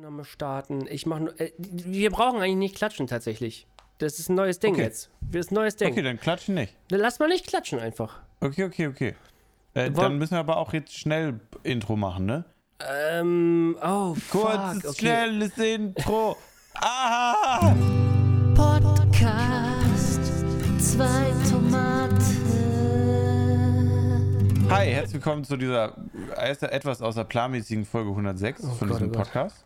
Aufnahme starten. Ich mache nur. Äh, wir brauchen eigentlich nicht klatschen tatsächlich. Das ist ein neues Ding Okay. jetzt. Das ist ein neues Ding. Okay, dann klatschen nicht. Dann Lass mal nicht klatschen einfach. Okay, okay, okay. Äh, dann müssen wir aber auch jetzt schnell Intro machen, ne? Ähm, oh, Kurzes, okay. schnelles Intro. Ah! Podcast. Zwei Tomaten. Hi, herzlich willkommen zu dieser erst etwas außer planmäßigen Folge 106 von Gott, diesem oh Gott. Podcast.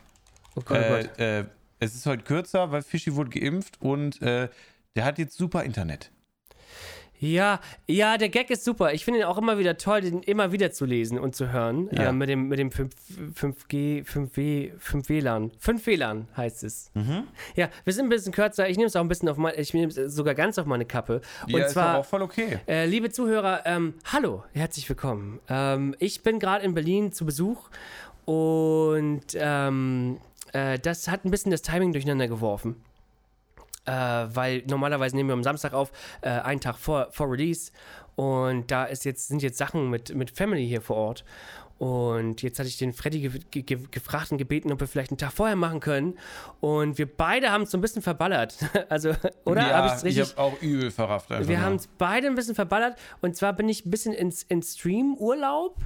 Oh Gott, oh Gott. Äh, äh, es ist heute kürzer, weil Fischi wurde geimpft und äh, der hat jetzt super Internet. Ja, ja, der Gag ist super. Ich finde ihn auch immer wieder toll, den immer wieder zu lesen und zu hören. Ja. Äh, mit dem, mit dem 5, 5G, 5W, 5 WLAN. 5 WLAN heißt es. Mhm. Ja, wir sind ein bisschen kürzer. Ich nehme es auch ein bisschen auf meine, ich nehme es sogar ganz auf meine Kappe. Und ja, ist zwar. doch auch voll okay. Äh, liebe Zuhörer, ähm, hallo, herzlich willkommen. Ähm, ich bin gerade in Berlin zu Besuch und ähm, äh, das hat ein bisschen das Timing durcheinander geworfen. Äh, weil normalerweise nehmen wir am Samstag auf, äh, einen Tag vor, vor Release. Und da ist jetzt, sind jetzt Sachen mit, mit Family hier vor Ort. Und jetzt hatte ich den Freddy ge ge ge gefragt und gebeten, ob wir vielleicht einen Tag vorher machen können. Und wir beide haben es so ein bisschen verballert. also, oder? Ja, Hab ich habe auch übel verrafft. Wir haben es beide ein bisschen verballert. Und zwar bin ich ein bisschen ins, ins Stream-Urlaub.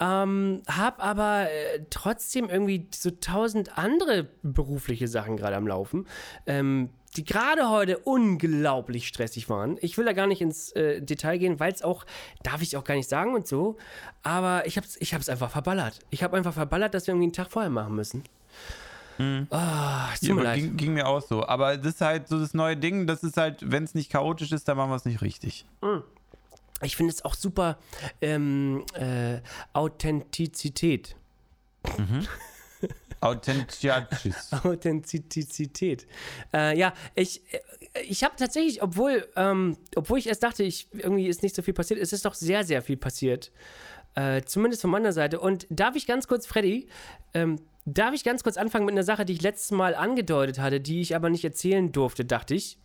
Ähm, hab aber äh, trotzdem irgendwie so tausend andere berufliche Sachen gerade am Laufen, ähm, die gerade heute unglaublich stressig waren. Ich will da gar nicht ins äh, Detail gehen, weil es auch, darf ich auch gar nicht sagen und so, aber ich hab's, ich hab's einfach verballert. Ich habe einfach verballert, dass wir irgendwie einen Tag vorher machen müssen. Ah, es tut Ja, mir leid. ging, ging mir auch so. Aber das ist halt so das neue Ding, das ist halt, wenn es nicht chaotisch ist, dann machen wir es nicht richtig. Ich finde es auch super ähm, äh, Authentizität. Authentisch. Authentizität. Äh, ja, ich, ich habe tatsächlich, obwohl, ähm, obwohl ich erst dachte, ich, irgendwie ist nicht so viel passiert, es ist doch sehr, sehr viel passiert. Äh, zumindest von meiner Seite. Und darf ich ganz kurz, Freddy, ähm, darf ich ganz kurz anfangen mit einer Sache, die ich letztes Mal angedeutet hatte, die ich aber nicht erzählen durfte, dachte ich.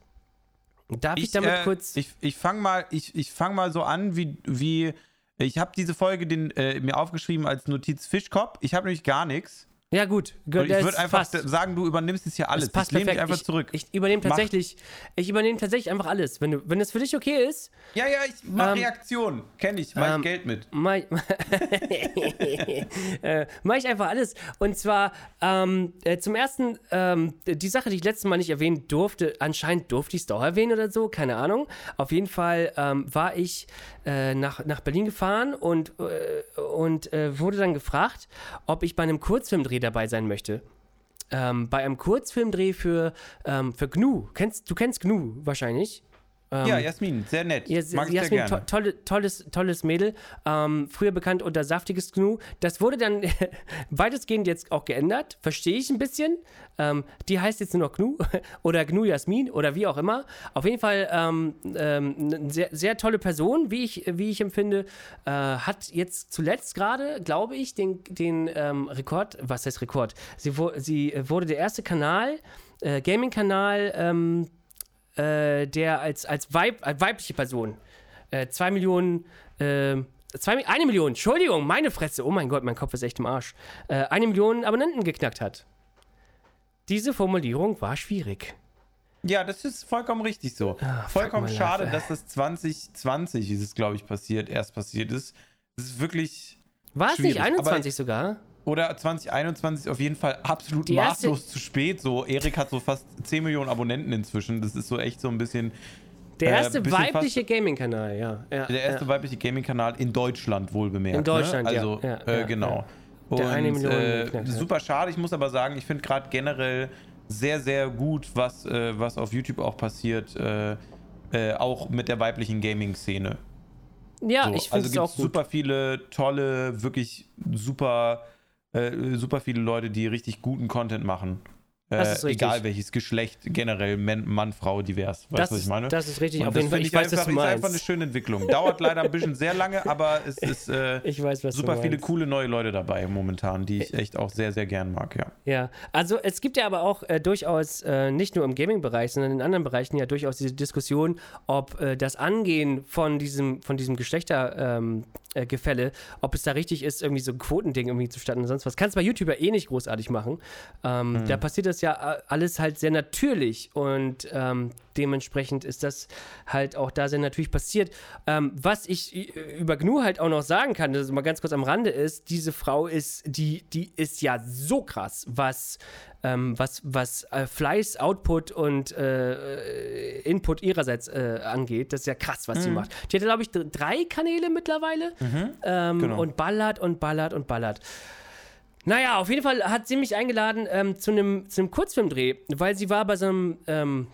Darf ich, damit äh, kurz. Ich, ich fange mal, ich, ich fang mal so an, wie. wie ich habe diese Folge den, äh, mir aufgeschrieben als Notiz Fischkopf. Ich habe nämlich gar nichts. Ja, gut. ich das würde einfach passt. sagen, du übernimmst jetzt hier alles. Das passt ich perfekt. einfach ich, zurück. Ich übernehme tatsächlich, ich übernehme tatsächlich einfach alles. Wenn, du, wenn es für dich okay ist, ja, ja, ich mach Ähm, Reaktion. Kenn ich, mach ähm, ich Geld mit. mach, äh, mach ich einfach alles. Und zwar ähm, äh, zum ersten, ähm, die Sache, die ich letztes Mal nicht erwähnen durfte, anscheinend durfte ich es doch erwähnen oder so, keine Ahnung. Auf jeden Fall ähm, war ich äh, nach, nach Berlin gefahren und, äh, und äh, wurde dann gefragt, ob ich bei einem Kurzfilmdreh dabei sein möchte. Ähm, bei einem Kurzfilmdreh für, ähm, für GNU. Kennst, du kennst GNU wahrscheinlich. Ähm, ja, Jasmin, sehr nett. ja, Mag ich Jasmin, sehr to gerne. tolle, tolles, tolles Mädel. Ähm, früher bekannt unter saftiges Gnu. Das wurde dann weitestgehend jetzt auch geändert. Verstehe ich ein bisschen. Ähm, die heißt jetzt nur noch Gnu oder Gnu Jasmin oder wie auch immer. Auf jeden Fall ähm, ähm, eine sehr, sehr tolle Person, wie ich, wie ich empfinde. Äh, hat jetzt zuletzt gerade, glaube ich, den, den ähm, Rekord, was heißt Rekord? Sie, sie äh, wurde der erste Kanal, äh, Gaming-Kanal, ähm, äh, der als, als, Weib, als weibliche Person äh, zwei Millionen, äh, zwei, eine Million, Entschuldigung, meine Fresse, oh mein Gott, mein Kopf ist echt im Arsch, äh, eine Million Abonnenten geknackt hat. Diese Formulierung war schwierig. Ja, das ist vollkommen richtig so. Fuck vollkommen schade, dass das 2020 ist es, glaube ich, passiert, erst passiert ist. Das ist wirklich. War es nicht Schwierig, aber 21 sogar? Oder 2021 auf jeden Fall absolut Die maßlos zu spät. So, Erik hat so fast 10 Millionen Abonnenten inzwischen. Das ist so echt so ein bisschen Der Äh, erste bisschen weibliche Gaming-Kanal, ja. ja der erste ja. weibliche Gaming-Kanal in Deutschland, wohl bemerkt. In Deutschland, ne? ja. Also, Ja, äh, ja, genau. Der eine Und, Million äh, geknackt super schade. Ich muss aber sagen, ich finde gerade generell sehr, sehr gut, was, äh, was auf YouTube auch passiert, äh, äh, auch mit der weiblichen Gaming-Szene. Ja, So, ich finde also es auch gut. super viele tolle, wirklich super, äh, super viele Leute, die richtig guten Content machen. Äh, egal welches Geschlecht, generell Mann, Frau, divers. Weißt du, was ich meine? das ist richtig. Und Auf das jeden Fall. Ich weiß, was einfach, du ist einfach meinst. eine schöne Entwicklung. Dauert leider ein bisschen sehr lange, aber es ist äh, weiß, was super viele meinst. coole neue Leute dabei momentan, die ich echt auch sehr, sehr gern mag, ja. Ja, also es gibt ja aber auch äh, durchaus äh, nicht nur im Gaming-Bereich, sondern in anderen Bereichen ja durchaus diese Diskussion, ob äh, das Angehen von diesem, von diesem Geschlechtergefälle, ähm, äh, ob es da richtig ist, irgendwie so ein Quotending irgendwie zustande und sonst was. Kannst du bei YouTube ja eh nicht großartig machen. Ähm, Da passiert das ja äh, alles halt sehr natürlich und ähm, dementsprechend ist das halt auch da sehr natürlich passiert. Ähm, was ich äh, über Gnu halt auch noch sagen kann, das ist mal ganz kurz am Rande ist, diese Frau ist, die, die ist ja so krass, was, ähm, was, was äh, Fleiß, Output und äh, Input ihrerseits äh, angeht. Das ist ja krass, was sie macht. Die hat, glaube ich, dr- drei Kanäle mittlerweile ähm, Genau. und ballert und ballert und ballert. Naja, auf jeden Fall hat sie mich eingeladen ähm, zu einem zu Kurzfilmdreh, weil sie war bei so einem, ähm,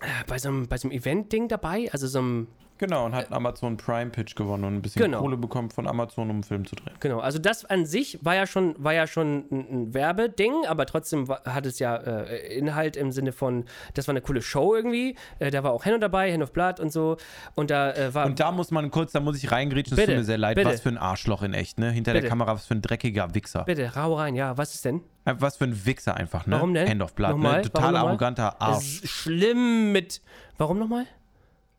äh, bei so einem, bei so einem Event-Ding dabei, also so einem Genau, und hat einen Amazon Prime Pitch gewonnen und ein bisschen Genau. Kohle bekommen von Amazon, um einen Film zu drehen. Genau, also das an sich war ja schon, war ja schon ein, Werbeding, aber trotzdem wa- hat es ja äh, Inhalt im Sinne von, das war eine coole Show irgendwie. Äh, da war auch Henno dabei, Hand of Blood und so. Und da äh, war. Und da muss man kurz, da muss ich reingrätschen, es tut mir sehr leid. bitte. Was für ein Arschloch in echt, ne? Hinter Bitte. der Kamera, was für ein dreckiger Wichser. bitte, rau rein, ja, was ist denn? Äh, Was für ein Wichser einfach, ne? Warum denn? Hand of Blood, Nochmal? ne? Total arroganter Arsch. schlimm mit. Warum nochmal?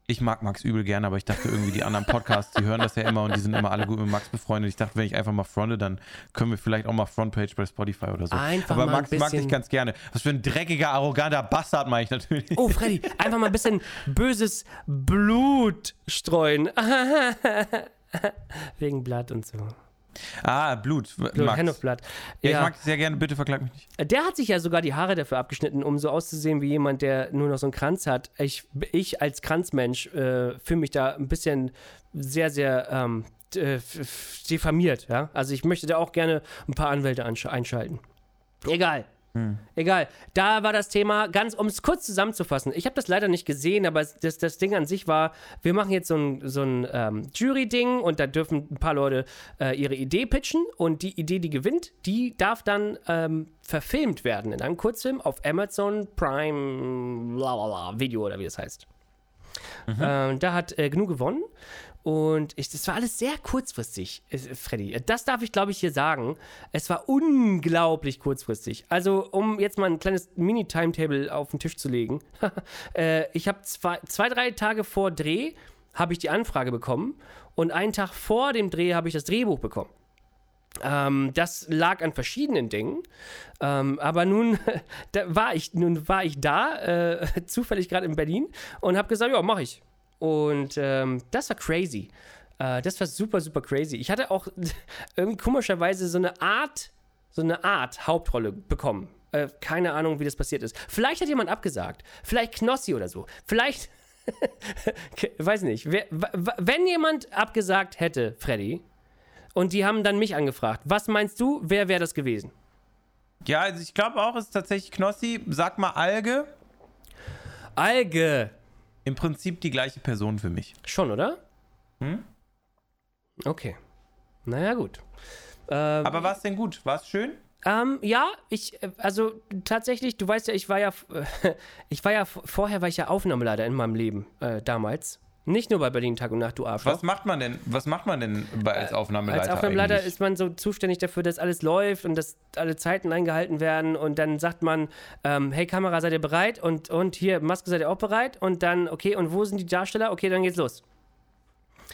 Ich mag Max übel gerne, aber ich dachte irgendwie, die anderen Podcasts, die hören das ja immer und die sind immer alle gut mit Max befreundet. Ich dachte, wenn ich einfach mal fronte, dann können wir vielleicht auch mal Frontpage bei Spotify oder so. Einfach aber mal ein Max mag bisschen- ich ganz gerne. Was für ein dreckiger, arroganter Bastard meine ich natürlich. Oh, Freddy, einfach mal ein bisschen böses Blut streuen. Wegen Blatt und so. Ah, Blut. Blut, Max. Hand of Blood. Ja, ich mag dich sehr gerne, bitte verklag mich nicht. Der hat sich ja sogar die Haare dafür abgeschnitten, um so auszusehen wie jemand, der nur noch so einen Kranz hat. Ich, ich als Kranzmensch äh, fühle mich da ein bisschen sehr, sehr ähm, äh, diffamiert. Ja? Also ich möchte da auch gerne ein paar Anwälte einschalten. Egal. Egal. Da war das Thema, ganz um es kurz zusammenzufassen. Ich habe das leider nicht gesehen, aber es- das, das Ding an sich war, wir machen jetzt so ein, so ein ähm, Jury-Ding und da dürfen ein paar Leute äh, ihre Idee pitchen und die Idee, die gewinnt, die darf dann ähm, verfilmt werden in einem Kurzfilm auf Amazon Prime Video oder wie das heißt. Ähm, da hat äh, Gnu gewonnen und ich, das war alles sehr kurzfristig, äh, Freddy. Das darf ich, glaube ich, hier sagen. Es war unglaublich kurzfristig. Also, um jetzt mal ein kleines Mini-Timetable auf den Tisch zu legen. äh, ich habe zwei, zwei, drei Tage vor Dreh habe ich die Anfrage bekommen und einen Tag vor dem Dreh habe ich das Drehbuch bekommen. Ähm, das lag an verschiedenen Dingen. Ähm, aber nun, war ich, nun war ich da, äh, zufällig gerade in Berlin und habe gesagt, ja, mach ich. Und ähm, das war crazy. Äh, das war super, super crazy. Ich hatte auch irgendwie komischerweise so eine Art, so eine Art Hauptrolle bekommen. Äh, keine Ahnung, wie das passiert ist. Vielleicht hat jemand abgesagt. Vielleicht Knossi oder so. Vielleicht, weiß nicht. Wer, wenn jemand abgesagt hätte, Freddy, und die haben dann mich angefragt. Was meinst du, wer wäre das gewesen? Ja, also ich glaube auch, es ist tatsächlich Knossi. Sag mal Alge. Alge. Im Prinzip die gleiche Person für mich. Schon, oder? Hm? Okay. Naja, gut. Ähm, Aber war es denn gut? War es schön? ähm, ja, ich, äh, also tatsächlich, du weißt ja, ich war ja, ich war ja, vorher war ich ja Aufnahmeleiter in meinem Leben, äh, damals. Nicht nur bei Berlin Tag und Nacht, du Arschloch. Was macht man denn? Was macht man denn bei, als Aufnahmeleiter? Als Aufnahmeleiter eigentlich? ist man so zuständig dafür, dass alles läuft und dass alle Zeiten eingehalten werden. Und dann sagt man, ähm, hey Kamera, seid ihr bereit? Und, und hier, Maske, seid ihr auch bereit? Und dann, okay, und wo sind die Darsteller? Okay, dann geht's los.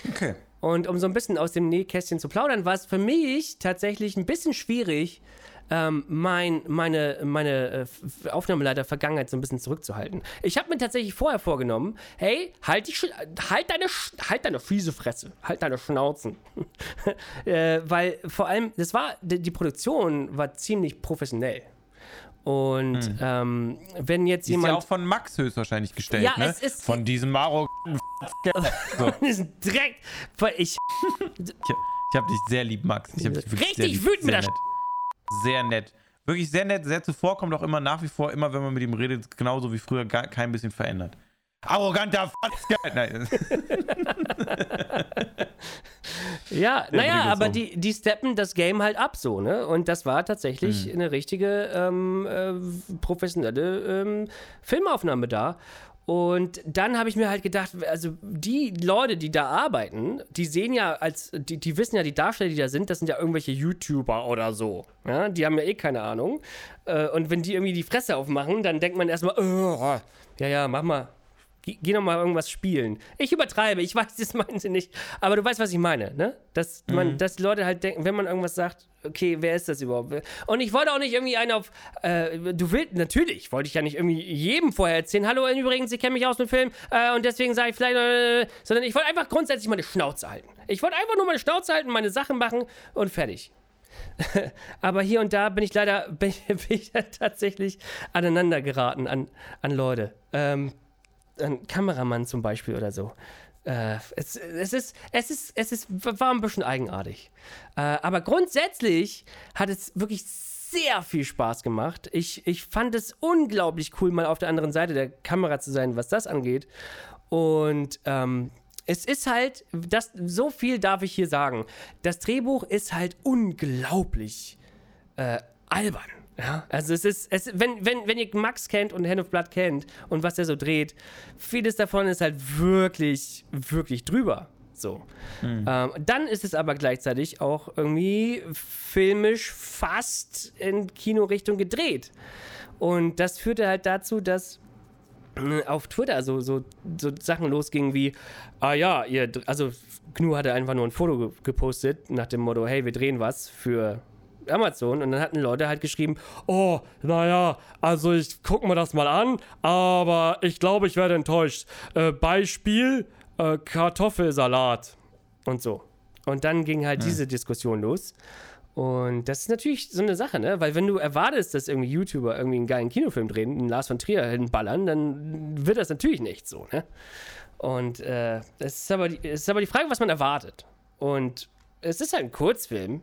Okay. Und um so ein bisschen aus dem Nähkästchen zu plaudern, war es für mich tatsächlich ein bisschen schwierig, ähm, mein, meine, meine äh, F- Aufnahmeleiter-Vergangenheit so ein bisschen zurückzuhalten. Ich habe mir tatsächlich vorher vorgenommen, hey, halt, die, halt, deine, halt deine fiese Fresse, halt deine Schnauzen. äh, weil vor allem, das war, die, die Produktion war ziemlich professionell. Und ähm, wenn jetzt Die ist jemand... ja auch von Max höchstwahrscheinlich gestellt, Ja, ne? es ist- von diesem Maro. diesen Dreck, ich Ich, ich hab dich sehr lieb, Max. Ich hab dich Richtig wütend mit der. Sehr nett. Wirklich sehr nett, sehr zuvorkommt auch immer nach wie vor, immer wenn man mit ihm redet, genauso wie früher, gar kein bisschen verändert. Arroganter. Nein. Ja, naja, aber die, die steppen das Game halt ab so, ne? Und das war tatsächlich Mhm. eine richtige ähm, äh, professionelle ähm, Filmaufnahme da. Und dann habe ich mir halt gedacht, also die Leute, die da arbeiten, die sehen ja als, die, die wissen ja, die Darsteller, die da sind, das sind ja irgendwelche YouTuber oder so. Ja? Die haben ja eh keine Ahnung. Äh, und wenn die irgendwie die Fresse aufmachen, dann denkt man erstmal, oh, ja, ja, mach mal. Geh, geh noch mal irgendwas spielen. Ich übertreibe, ich weiß, das meinen sie nicht. Aber du weißt, was ich meine, ne? Dass, man, dass die Leute halt denken, wenn man irgendwas sagt, okay, wer ist das überhaupt? Und ich wollte auch nicht irgendwie einen auf, äh, du willst, natürlich, wollte ich ja nicht irgendwie jedem vorher erzählen, hallo, übrigens, ich kenne mich aus dem Film äh, und deswegen sage ich vielleicht, äh, sondern ich wollte einfach grundsätzlich meine Schnauze halten. Ich wollte einfach nur meine Schnauze halten, meine Sachen machen und fertig. Aber hier und da bin ich leider bin ich, bin ich tatsächlich aneinander geraten an, an Leute. Ähm, ein Kameramann zum Beispiel oder so. Äh, es, es, ist, es, ist, es ist, war ein bisschen eigenartig. Äh, aber grundsätzlich hat es wirklich sehr viel Spaß gemacht. Ich, ich fand es unglaublich cool, mal auf der anderen Seite der Kamera zu sein, was das angeht. Und ähm, es ist halt, das, so viel darf ich hier sagen. Das Drehbuch ist halt unglaublich äh, albern. Ja, also es ist, es, wenn, wenn, wenn ihr Max kennt und Hand of Blood kennt und was er so dreht, vieles davon ist halt wirklich, wirklich drüber. So. Ähm, dann ist es aber gleichzeitig auch irgendwie filmisch fast in Kinorichtung gedreht. Und das führte halt dazu, dass äh, auf Twitter so, so, so Sachen losgingen wie, ah ja, ihr, also Gnu hatte einfach nur ein Foto ge gepostet nach dem Motto, hey, wir drehen was für Amazon und dann hatten Leute halt geschrieben, oh, naja, also ich guck mir das mal an, aber ich glaube, ich werde enttäuscht. Äh, Beispiel äh, Kartoffelsalat und so. Und dann ging halt diese Diskussion los. Und das ist natürlich so eine Sache, ne? Weil wenn du erwartest, dass irgendwie YouTuber irgendwie einen geilen Kinofilm drehen, einen Lars von Trier hinballern, dann wird das natürlich nicht so, ne? Und äh, es, ist aber die, es ist aber die Frage, was man erwartet. Und es ist halt ein Kurzfilm,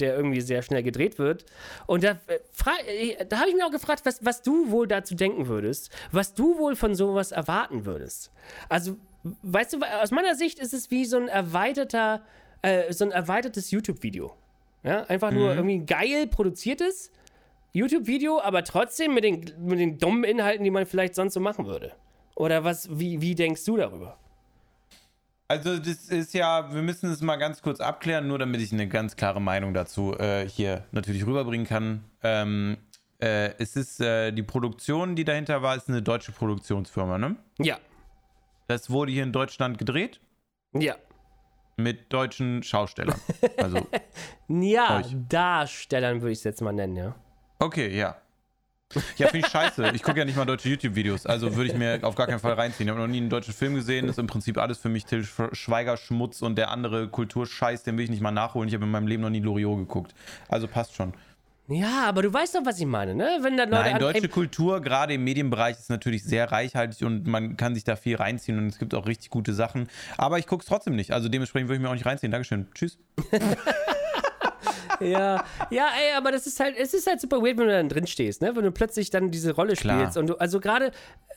der irgendwie sehr schnell gedreht wird. Und da, äh, äh, da habe ich mir auch gefragt, was, was du wohl dazu denken würdest, was du wohl von sowas erwarten würdest. Also, weißt du, aus meiner Sicht ist es wie so ein erweiterter, äh, so ein erweitertes YouTube-Video. Ja, einfach nur irgendwie geil produziertes YouTube-Video, aber trotzdem mit den, mit den dummen Inhalten, die man vielleicht sonst so machen würde. Oder was, wie, wie denkst du darüber? Also das ist ja, wir müssen es mal ganz kurz abklären, nur damit ich eine ganz klare Meinung dazu äh, hier natürlich rüberbringen kann. Ähm, äh, es ist äh, die Produktion, die dahinter war, ist eine deutsche Produktionsfirma, ne? Ja, Das wurde hier in Deutschland gedreht ja. mit deutschen Schaustellern. Also, Ja, Euch. Darstellern würde ich es jetzt mal nennen, ja. okay, ja. Ja, finde ich scheiße. Ich gucke ja nicht mal deutsche YouTube-Videos, also würde ich mir auf gar keinen Fall reinziehen. Ich habe noch nie einen deutschen Film gesehen, ist im Prinzip alles für mich Till Sch- Schweiger Schmutz und der andere Kulturscheiß, den will ich nicht mal nachholen. Ich habe in meinem Leben noch nie Loriot geguckt. Also passt schon. Ja, aber du weißt doch, was ich meine, ne? Wenn da Leute Nein, deutsche Kultur, gerade im Medienbereich, ist natürlich sehr reichhaltig und man kann sich da viel reinziehen und es gibt auch richtig gute Sachen. Aber ich gucke es trotzdem nicht. Also dementsprechend würde ich mir auch nicht reinziehen. Dankeschön. Tschüss. Ja, ja, ey, aber das ist halt, es ist halt super weird, wenn du dann drin stehst, ne? Wenn du plötzlich dann diese Rolle Klar. spielst und du, also gerade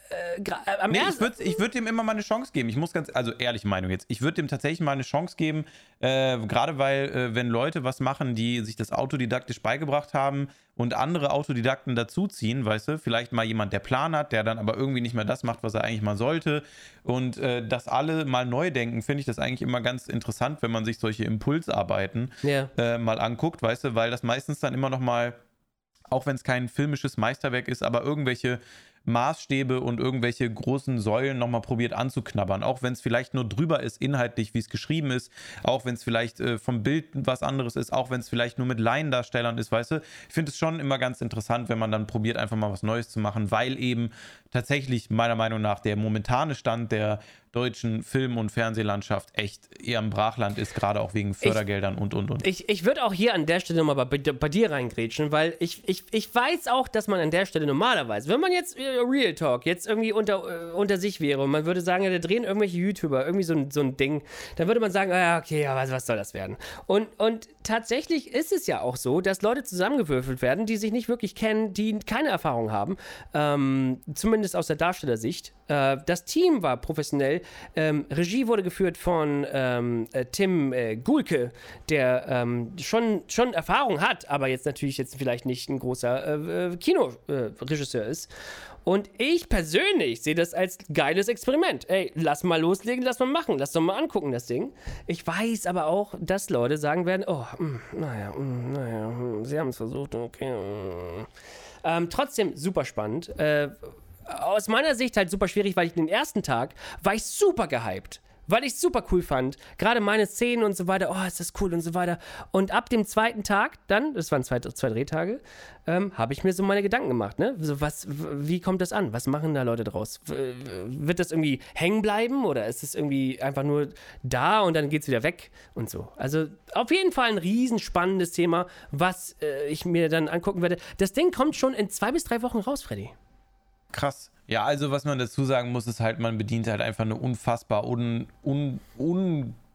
äh, äh, am Nee, ich würde ich würd dem immer mal eine Chance geben. Ich muss ganz, also ehrliche Meinung jetzt, ich würde dem tatsächlich mal eine Chance geben, äh, gerade weil, äh, wenn Leute was machen, die sich das autodidaktisch beigebracht haben und andere Autodidakten dazuziehen, weißt du, vielleicht mal jemand, der Plan hat, der dann aber irgendwie nicht mehr das macht, was er eigentlich mal sollte. Und äh, dass alle mal neu denken, finde ich das eigentlich immer ganz interessant, wenn man sich solche Impulsarbeiten Ja. äh, mal anguckt, weißt du, weil das meistens dann immer noch mal auch wenn es kein filmisches Meisterwerk ist, aber irgendwelche Maßstäbe und irgendwelche großen Säulen nochmal probiert anzuknabbern. Auch wenn es vielleicht nur drüber ist, inhaltlich, wie es geschrieben ist, auch wenn es vielleicht äh, vom Bild was anderes ist, auch wenn es vielleicht nur mit Laiendarstellern ist, weißt du. Ich finde es schon immer ganz interessant, wenn man dann probiert, einfach mal was Neues zu machen, weil eben tatsächlich meiner Meinung nach der momentane Stand der deutschen Film- und Fernsehlandschaft echt eher im Brachland ist, gerade auch wegen Fördergeldern und und und. Ich, ich würde auch hier an der Stelle nochmal bei, bei dir reingrätschen, weil ich, ich, ich weiß auch, dass man an der Stelle normalerweise, wenn man jetzt äh, Real Talk jetzt irgendwie unter, äh, unter sich wäre und man würde sagen, ja, da drehen irgendwelche YouTuber irgendwie so ein, so ein Ding, dann würde man sagen, ah, ja, okay, ja, was, was soll das werden? Und, und tatsächlich ist es ja auch so, dass Leute zusammengewürfelt werden, die sich nicht wirklich kennen, die keine Erfahrung haben, ähm, zumindest aus der Darstellersicht. Äh, das Team war professionell. Ähm, Regie wurde geführt von ähm, äh, Tim äh, Gulke, der ähm, schon, schon Erfahrung hat, aber jetzt natürlich jetzt vielleicht nicht ein großer äh, Kinoregisseur ist. Und ich persönlich sehe das als geiles Experiment. Ey, lass mal loslegen, lass mal machen, lass doch mal angucken, das Ding. Ich weiß aber auch, dass Leute sagen werden, oh, mh, naja, mh, naja, mh, sie haben es versucht, okay. Ähm, trotzdem super spannend. Äh, aus meiner Sicht halt super schwierig, weil ich den ersten Tag war ich super gehypt. Weil ich es super cool fand. Gerade meine Szenen und so weiter. Oh, ist das cool und so weiter. Und ab dem zweiten Tag, dann, das waren zwei, zwei Drehtage, ähm, habe ich mir so meine Gedanken gemacht. Ne? So, was, wie kommt das an? Was machen da Leute draus? W- Wird das irgendwie hängen bleiben oder ist es irgendwie einfach nur da und dann geht es wieder weg und so? Also auf jeden Fall ein riesenspannendes Thema, was äh, ich mir dann angucken werde. Das Ding kommt schon in zwei bis drei Wochen raus, Freddy. Krass. Ja, also was man dazu sagen muss, ist halt, man bedient halt einfach eine unfassbar un, un,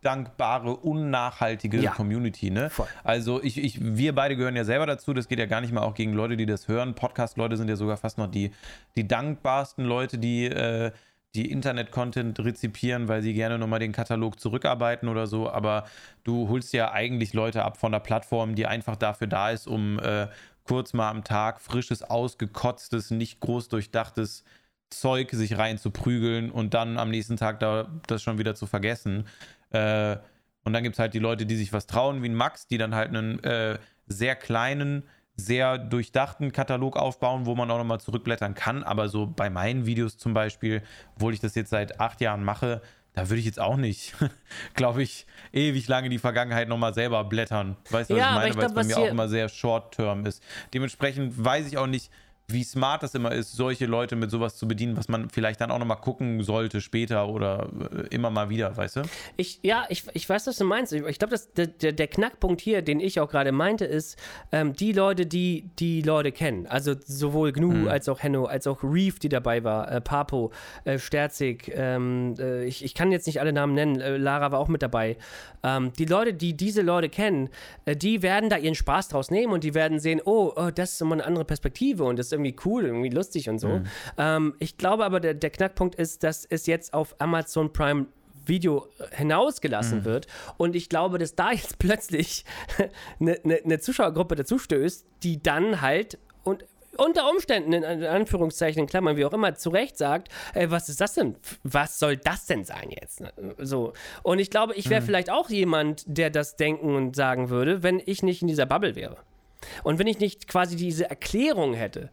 undankbare, unnachhaltige Ja. Community, ne? Voll. Also ich, ich, wir beide gehören ja selber dazu, das geht ja gar nicht mal auch gegen Leute, die das hören. Podcast-Leute sind ja sogar fast noch die, die dankbarsten Leute, die, äh, die Internet-Content rezipieren, weil sie gerne nochmal den Katalog zurückarbeiten oder so. Aber du holst ja eigentlich Leute ab von der Plattform, die einfach dafür da ist, um äh, kurz mal am Tag frisches, ausgekotztes, nicht groß durchdachtes Zeug sich rein zu prügeln und dann am nächsten Tag da das schon wieder zu vergessen. Äh, und dann gibt es halt die Leute, die sich was trauen, wie ein Max, die dann halt einen äh, sehr kleinen, sehr durchdachten Katalog aufbauen, wo man auch nochmal zurückblättern kann. Aber so bei meinen Videos zum Beispiel, obwohl ich das jetzt seit acht Jahren mache, da würde ich jetzt auch nicht, glaube ich, ewig lange in die Vergangenheit nochmal selber blättern. Weißt du, was Ja, ich meine? Weil es bei mir auch immer sehr short-term ist. Dementsprechend weiß ich auch nicht, wie smart das immer ist, solche Leute mit sowas zu bedienen, was man vielleicht dann auch nochmal gucken sollte später oder äh, immer mal wieder, weißt du? Ich, ja, ich, ich weiß, was du meinst. Ich, glaube, der, der, Knackpunkt hier, den ich auch gerade meinte, ist, ähm, die Leute, die die Leute kennen. Also sowohl Gnu als auch Henno, als auch Reef, die dabei war, äh, Papo, äh, Sterzig, ähm, äh, ich, ich kann jetzt nicht alle Namen nennen, äh, Lara war auch mit dabei. Ähm, die Leute, die diese Leute kennen, äh, die werden da ihren Spaß draus nehmen und die werden sehen, oh, oh das ist immer eine andere Perspektive und das ist irgendwie cool, irgendwie lustig und so. Ähm, ich glaube aber, der, der Knackpunkt ist, dass es jetzt auf Amazon Prime Video hinausgelassen wird. Und ich glaube, dass da jetzt plötzlich eine, eine, eine Zuschauergruppe dazu stößt, die dann halt und unter Umständen, in Anführungszeichen, in Klammern, wie auch immer, zu Recht sagt, ey, was ist das denn? Was soll das denn sein jetzt? So. Und ich glaube, ich wäre vielleicht auch jemand, der das denken und sagen würde, wenn ich nicht in dieser Bubble wäre. Und wenn ich nicht quasi diese Erklärung hätte,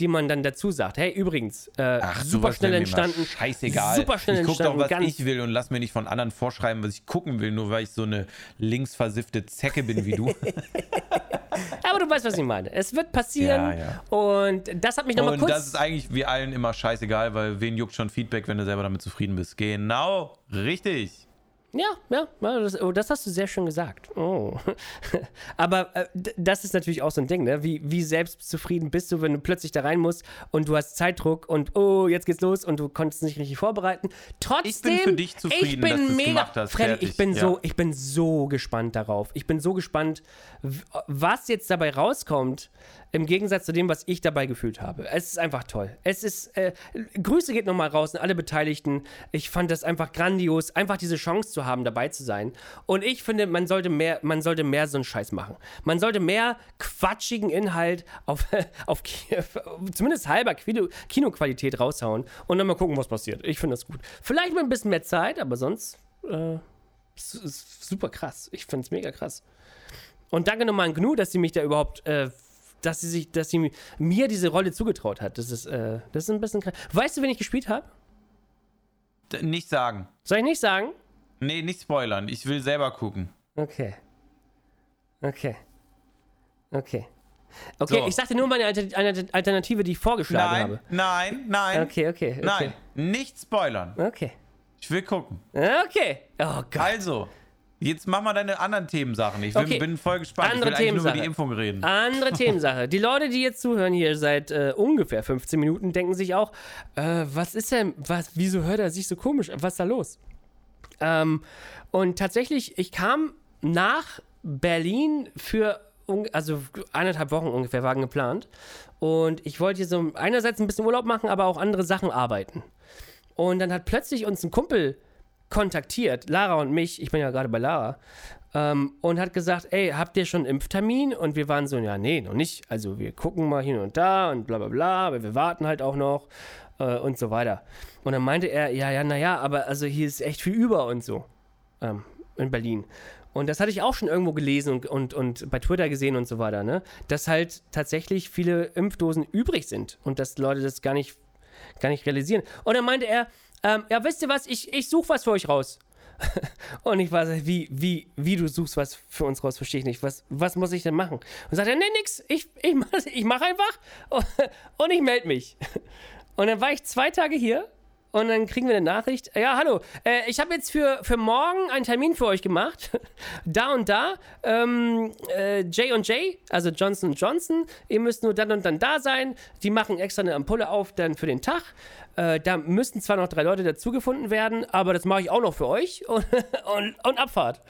die man dann dazu sagt, hey, übrigens, äh, super sowas schnell entstanden. Scheißegal. Super schnell ich gucke doch, entstanden. was ganz, ich will und lass mir nicht von anderen vorschreiben, was ich gucken will, nur weil ich so eine linksversiffte Zecke bin wie du. Aber du weißt, was ich meine. Es wird passieren. Ja, Und das hat mich nochmal und kurz. das ist eigentlich wie allen immer scheißegal, weil wen juckt schon Feedback, wenn du selber damit zufrieden bist. Genau, richtig. Ja, ja, das, oh, das hast du sehr schön gesagt. Oh. Aber äh, das ist natürlich auch so ein Ding, ne? Wie, wie selbstzufrieden bist du, wenn du plötzlich da rein musst und du hast Zeitdruck und oh, jetzt geht's los und du konntest nicht richtig vorbereiten. Trotzdem, Ich bin für dich zufrieden, ich bin dass du's mega, gemacht hast. Freddy, Fertig, ich bin ja. so, ich bin so gespannt darauf. Ich bin so gespannt, was jetzt dabei rauskommt, im Gegensatz zu dem, was ich dabei gefühlt habe. Es ist einfach toll. Es ist, äh, Grüße geht nochmal raus an alle Beteiligten. Ich fand das einfach grandios, einfach diese Chance zu haben, dabei zu sein. Und ich finde, man sollte mehr, man sollte mehr so einen Scheiß machen. Man sollte mehr quatschigen Inhalt auf, auf zumindest halber Kino, Kinoqualität raushauen und dann mal gucken, was passiert. Ich finde das gut. Vielleicht mit ein bisschen mehr Zeit, aber sonst äh, super krass. Ich finde es mega krass. Und danke nochmal an Gnu, dass sie mich da überhaupt, äh, dass sie sich, dass sie mir diese Rolle zugetraut hat. Das ist, äh, das ist ein bisschen krass. Weißt du, wen ich gespielt habe? Nicht sagen. Soll ich nicht sagen? Nee, nicht spoilern. Ich will selber gucken. Okay. Okay. Okay. Okay, So. ich sagte nur meine Alter Alter- Alternative, die ich vorgeschlagen Nein, habe. nein, nein. Okay, okay, okay. Nein, nicht spoilern. Okay. Ich will gucken. Okay. Oh Gott. Also, jetzt mach mal deine anderen Themensachen. Ich bin, Okay. bin voll gespannt. Andere ich will eigentlich nur über die Themensache. Impfung reden. Andere Themensache. Die Leute, die jetzt zuhören hier seit äh, ungefähr 15 Minuten, denken sich auch, äh, was ist denn, was, wieso hört er sich so komisch? Was ist da los? Ähm, und tatsächlich, ich kam nach Berlin für, also eineinhalb Wochen ungefähr waren geplant. Und ich wollte hier so einerseits ein bisschen Urlaub machen, aber auch andere Sachen arbeiten. Und dann hat plötzlich uns ein Kumpel kontaktiert, Lara und mich, ich bin ja gerade bei Lara, ähm, und hat gesagt, ey, habt ihr schon Impftermin? Und wir waren so, ja, nee, noch nicht. Also wir gucken mal hin und da und bla bla bla, aber wir warten halt auch noch äh, und so weiter. Und dann meinte er, ja, ja, naja, aber also hier ist echt viel über und so ähm, in Berlin. Und das hatte ich auch schon irgendwo gelesen und, und, und bei Twitter gesehen und so weiter, ne? Dass halt tatsächlich viele Impfdosen übrig sind und dass Leute das gar nicht, gar nicht realisieren. Und dann meinte er, ähm, ja, wisst ihr was, ich, ich suche was für euch raus. und ich war so, wie, wie, wie du suchst was für uns raus, verstehe ich nicht. Was, was muss ich denn machen? Und sagt er, nee, nix, ich, ich, mach, ich mach einfach und ich melde mich. Und dann war ich zwei Tage hier und dann kriegen wir eine Nachricht. Ja, hallo, äh, ich habe jetzt für, für morgen einen Termin für euch gemacht. da und da. Ähm, äh, J&J, also Johnson Johnson. Ihr müsst nur dann und dann da sein. Die machen extra eine Ampulle auf dann für den Tag. Äh, da müssten zwar noch drei Leute dazugefunden werden, aber das mache ich auch noch für euch. Und, und, und Abfahrt.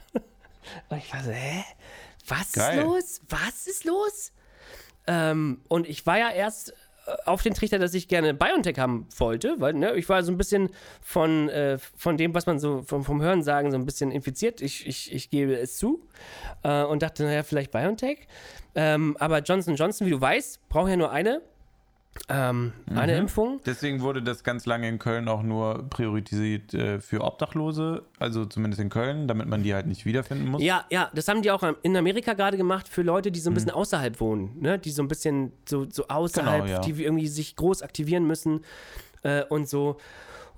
Und ich war so, hä? Was Geil. ist los? Was ist los? Ähm, und ich war ja erst auf den Trichter, dass ich gerne BioNTech haben wollte, weil ne, ich war so ein bisschen von, äh, von dem, was man so vom, vom Hören sagen, so ein bisschen infiziert. Ich, ich, ich gebe es zu äh, und dachte, naja, vielleicht BioNTech. Ähm, aber Johnson Johnson, wie du weißt, braucht ja nur eine. Ähm, eine Impfung. Deswegen wurde das ganz lange in Köln auch nur priorisiert äh, für Obdachlose, also zumindest in Köln, damit man die halt nicht wiederfinden muss. Ja, ja, das haben die auch in Amerika gerade gemacht für Leute, die so ein bisschen außerhalb wohnen, ne? die so ein bisschen so, so außerhalb, Genau, ja. die irgendwie sich groß aktivieren müssen äh, und so.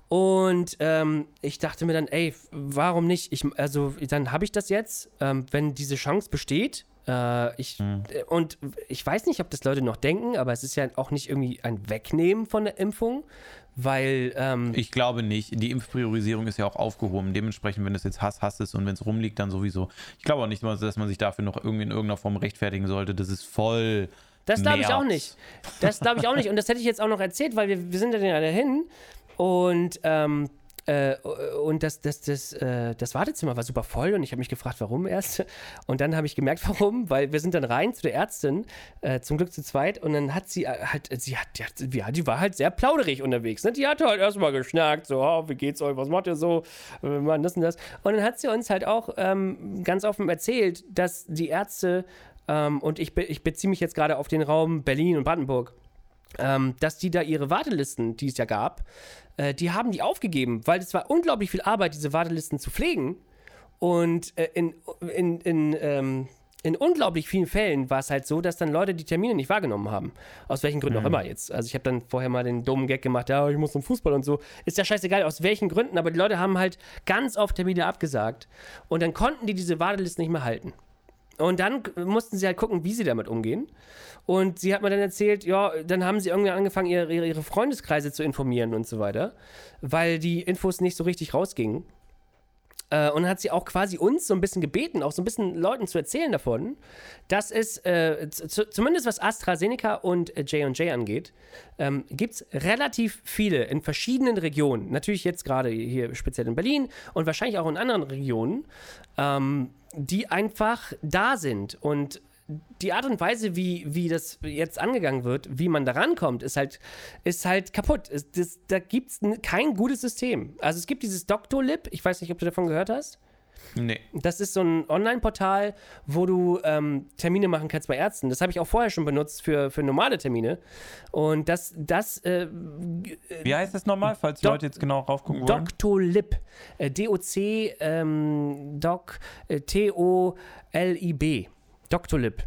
Und ähm, ich dachte mir dann, ey, warum nicht? Ich, also, dann habe ich das jetzt, ähm, wenn diese Chance besteht. Äh, ich, äh, Und ich weiß nicht, ob das Leute noch denken, aber es ist ja auch nicht irgendwie ein Wegnehmen von der Impfung, weil ähm, Ich glaube nicht. Die Impfpriorisierung ist ja auch aufgehoben. Dementsprechend, wenn es jetzt Hass, Hass ist und wenn es rumliegt, dann sowieso. Ich glaube auch nicht, dass man sich dafür noch irgendwie in irgendeiner Form rechtfertigen sollte. Das ist voll. Das glaube ich auch nicht. Das glaube ich auch nicht. Und das hätte ich jetzt auch noch erzählt, weil wir, wir sind ja dahin und, ähm, äh, und das, das, das, äh, das Wartezimmer war super voll und ich habe mich gefragt, warum erst. Und dann habe ich gemerkt, warum, weil wir sind dann rein zu der Ärztin, äh, zum Glück zu zweit, und dann hat sie äh, halt, sie hat, die, hat, ja, die war halt sehr plauderig unterwegs. Ne? Die hatte halt erstmal geschnackt, so, oh, wie geht's euch, was macht ihr so, äh, wir machen das und das. Und dann hat sie uns halt auch ähm, ganz offen erzählt, dass die Ärzte ähm, und ich, be ich beziehe mich jetzt gerade auf den Raum Berlin und Brandenburg, ähm, dass die da ihre Wartelisten, die es ja gab, äh, die haben die aufgegeben, weil es war unglaublich viel Arbeit, diese Wartelisten zu pflegen. Und äh, in, in, in, ähm, in unglaublich vielen Fällen war es halt so, dass dann Leute die Termine nicht wahrgenommen haben. Aus welchen Gründen auch immer jetzt. Also ich habe dann vorher mal den dummen Gag gemacht, ja, ich muss zum Fußball und so. Ist ja scheißegal, aus welchen Gründen, aber die Leute haben halt ganz oft Termine abgesagt. Und dann konnten die diese Wartelisten nicht mehr halten. Und dann mussten sie halt gucken, wie sie damit umgehen. Und sie hat mir dann erzählt, ja, dann haben sie irgendwie angefangen, ihre, ihre Freundeskreise zu informieren und so weiter, weil die Infos nicht so richtig rausgingen. Äh, und hat sie auch quasi uns so ein bisschen gebeten, auch so ein bisschen Leuten zu erzählen davon, dass es, äh, zumindest was AstraZeneca und äh, J&J angeht, ähm, gibt es relativ viele in verschiedenen Regionen. Natürlich jetzt gerade hier speziell in Berlin und wahrscheinlich auch in anderen Regionen, ähm, die einfach da sind. Und die Art und Weise, wie, wie das jetzt angegangen wird, wie man da rankommt, ist halt, ist halt kaputt. Es, das, da gibt es kein gutes System. Also es gibt dieses Doctolib, ich weiß nicht, ob du davon gehört hast. Nee. Das ist so ein Online-Portal, wo du ähm, Termine machen kannst bei Ärzten. Das habe ich auch vorher schon benutzt für, für normale Termine. Und das, das äh, Wie heißt das nochmal, falls die Doc- Leute jetzt genau raufgucken wollen? Doctolib. Äh, D-O-C, ähm, Doc, äh, T-O-L-I-B. Doctolib.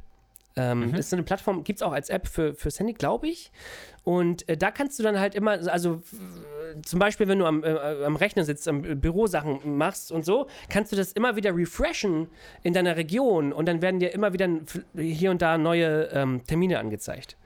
Ähm, Ist so eine Plattform, gibt es auch als App für, fürs Handy, glaube ich. Und äh, da kannst du dann halt immer, also äh, zum Beispiel, wenn du am, äh, am Rechner sitzt, am Bürosachen machst und so, kannst du das immer wieder refreshen in deiner Region und dann werden dir immer wieder hier und da neue ähm, Termine angezeigt.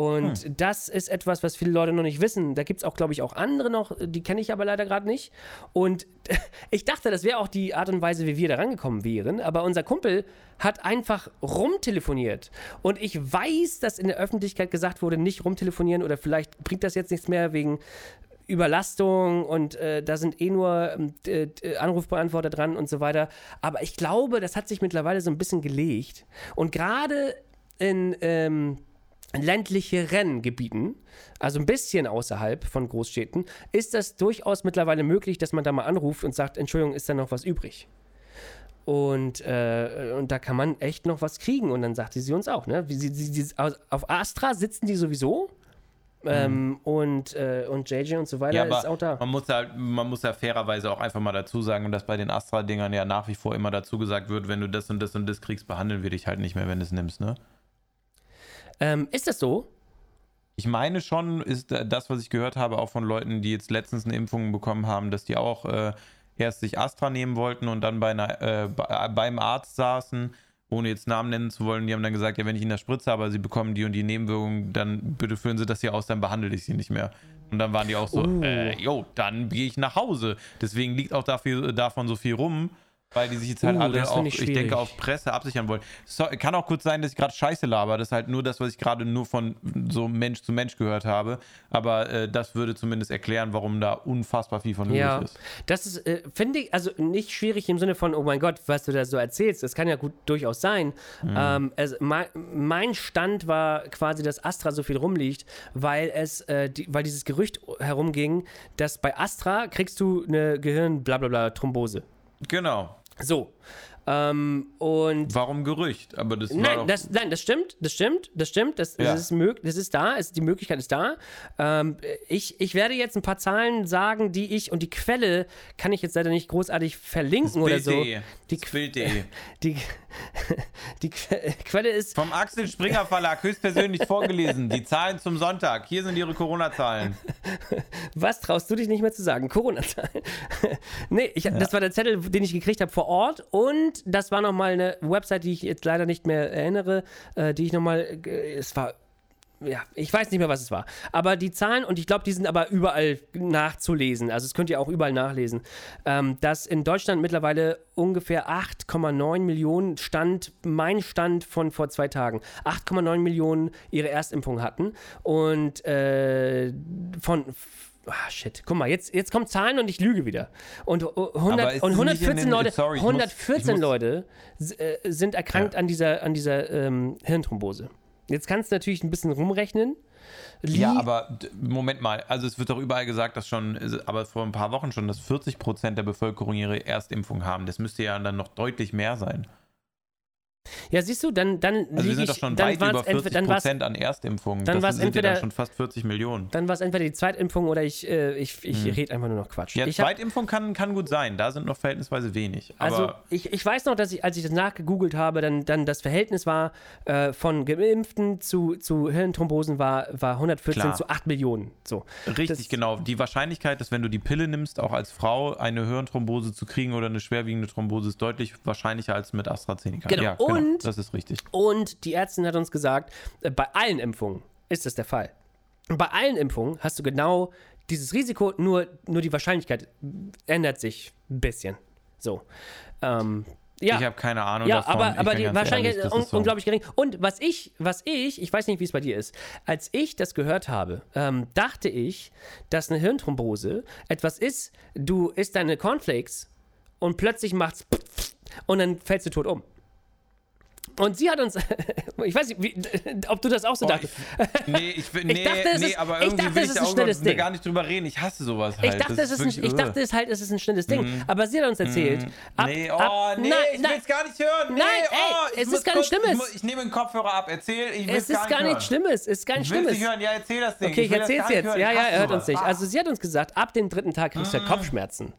Und das ist etwas, was viele Leute noch nicht wissen. Da gibt es auch, glaube ich, auch andere noch, die kenne ich aber leider gerade nicht. Und ich dachte, das wäre auch die Art und Weise, wie wir da rangekommen wären. Aber unser Kumpel hat einfach rumtelefoniert. Und ich weiß, dass in der Öffentlichkeit gesagt wurde, nicht rumtelefonieren oder vielleicht bringt das jetzt nichts mehr wegen Überlastung und äh, da sind eh nur äh, Anrufbeantworter dran und so weiter. Aber ich glaube, das hat sich mittlerweile so ein bisschen gelegt. Und gerade in, ähm, ländlicheren Gebieten, also ein bisschen außerhalb von Großstädten, ist das durchaus mittlerweile möglich, dass man da mal anruft und sagt, Entschuldigung, ist da noch was übrig? Und, äh, und da kann man echt noch was kriegen. Und dann sagte sie uns auch, ne? Sie, sie, sie, auf Astra sitzen die sowieso. Ähm, und, äh, und JJ und so weiter Ja, ist auch da. man muss, ja, man muss ja fairerweise auch einfach mal dazu sagen, dass bei den Astra-Dingern ja nach wie vor immer dazu gesagt wird, wenn du das und das und das kriegst, behandeln wir dich halt nicht mehr, wenn du es nimmst, ne? Ähm, ist das so? Ich meine schon, ist das, was ich gehört habe, auch von Leuten, die jetzt letztens eine Impfung bekommen haben, dass die auch äh, erst sich Astra nehmen wollten und dann bei einer, äh, bei, beim Arzt saßen, ohne jetzt Namen nennen zu wollen. Die haben dann gesagt, ja, wenn ich Ihnen das spritze, aber Sie bekommen die und die Nebenwirkungen, dann bitte führen Sie das hier aus, dann behandle ich Sie nicht mehr. Und dann waren die auch so, Oh. äh, jo, dann gehe ich nach Hause. Deswegen liegt auch dafür, davon so viel rum, weil die sich jetzt halt Uh, alle auch, ich, ich denke, auf Presse absichern wollen. So, kann auch kurz sein, dass ich gerade Scheiße laber. Das ist halt nur das, was ich gerade nur von so Mensch zu Mensch gehört habe. Aber äh, das würde zumindest erklären, warum da unfassbar viel von möglich Ja, ist. das ist, äh, finde ich, also nicht schwierig im Sinne von, oh mein Gott, was du da so erzählst. Das kann ja gut durchaus sein. Ähm, also mein, mein Stand war quasi, dass Astra so viel rumliegt, weil es, äh, die, weil dieses Gerücht herumging, dass bei Astra kriegst du eine Gehirn-Blablabla-Thrombose. Genau. So. Ähm, und Warum Gerücht? Aber das Nein, das, nein, das stimmt, das stimmt, das stimmt, das, Ja. das, ist, mög das ist da, es, die Möglichkeit ist da. Ähm, ich, ich werde jetzt ein paar Zahlen sagen, die ich, und die Quelle kann ich jetzt leider nicht großartig verlinken oder so. Bild.de. Die, Bild.de. die, die Que- Quelle ist, Vom Axel Springer Verlag höchstpersönlich vorgelesen. Die Zahlen zum Sonntag. Hier sind ihre Corona-Zahlen. was traust du dich nicht mehr zu sagen? Corona-Zahlen. nee, ich, das war der Zettel, den ich gekriegt habe vor Ort und das war nochmal eine Website, die ich jetzt leider nicht mehr erinnere, äh, die ich nochmal, äh, es war ja, ich weiß nicht mehr, was es war. Aber die Zahlen, und ich glaube, die sind aber überall nachzulesen. Also, das könnt ihr auch überall nachlesen. Ähm, dass in Deutschland mittlerweile ungefähr 8,9 Millionen Stand, mein Stand von vor zwei Tagen, 8,9 Millionen ihre Erstimpfung hatten. Und äh, von. Ah, shit. Guck mal, jetzt, jetzt kommen Zahlen und ich lüge wieder. Und, Aber 100, ist und es nicht 114 in den- Leute, sorry, ich muss- 114 ich muss- Leute äh, sind erkrankt an dieser, an dieser ähm, Hirnthrombose. Jetzt kannst du natürlich ein bisschen rumrechnen. Ja, Lie- aber d- Moment mal. Also es wird doch überall gesagt, dass schon, aber vor ein paar Wochen schon, dass 40 Prozent der Bevölkerung ihre Erstimpfung haben. Das müsste ja dann noch deutlich mehr sein. Ja, siehst du, dann, dann Also wir sind ich, doch schon dann weit über entweder- 40 dann Prozent an Erstimpfungen. dann das sind ja entweder- dann schon fast 40 Millionen. dann war's entweder die Zweitimpfung oder ich, äh, ich, ich rede einfach nur noch Quatsch. Hm. Ja, ich hab, Zweitimpfung kann, kann gut sein. Da sind noch verhältnisweise wenig. Aber also ich, ich weiß noch, dass ich, als ich das nachgegoogelt habe, dann, dann das Verhältnis war äh, von Geimpften zu, zu Hirnthrombosen war, war 114 Klar. zu 8 Millionen. So. Richtig, Das- genau. Die Wahrscheinlichkeit, dass wenn du die Pille nimmst, auch als Frau eine Hirnthrombose zu kriegen oder eine schwerwiegende Thrombose ist deutlich wahrscheinlicher als mit AstraZeneca. Genau. Ja, Und- das ist richtig. Und die Ärztin hat uns gesagt, äh, bei allen Impfungen ist das der Fall. Und bei allen Impfungen hast du genau dieses Risiko, nur, nur die Wahrscheinlichkeit ändert sich ein bisschen. So. Ähm, ja. Ich habe keine Ahnung Ja, davon. aber, Ich aber die Wahrscheinlichkeit ehrlich, ist un so. unglaublich gering. Und was ich, was ich, ich weiß nicht, wie es bei dir ist, als ich das gehört habe, ähm, dachte ich, dass eine Hirnthrombose etwas ist, du isst deine Cornflakes und plötzlich macht's und dann fällst du tot um. Und sie hat uns, ich weiß nicht, wie, ob du das auch so Boah, dachtest. ich, nee, ich, will- nee, dachte, es nee, ist- aber ich irgendwie dachte, will es ich ist da ein auch schnelles gar- nicht drüber reden. Ich hasse sowas halt. Ich dachte, Das es ist ein, ich dachte es halt, es ist ein schnelles Ding. Aber sie hat uns erzählt. Ab, nee, oh, ab, nee, nein, ich nein, will's gar nicht hören. Nee, Nein, ey, oh, ich es ist gar nichts Schlimmes. Ich, muss, ich nehme den Kopfhörer ab, erzähl, ich es ist gar nichts Schlimmes. Es ist gar nichts Ich will's Schlimmes. nicht hören, ja, erzähl das Ding. Okay, ich will erzähl's nicht jetzt. Ja, Ich ja, er hört uns nicht. Also sie hat uns gesagt, ab dem dritten Tag kriegst du ja Kopfschmerzen.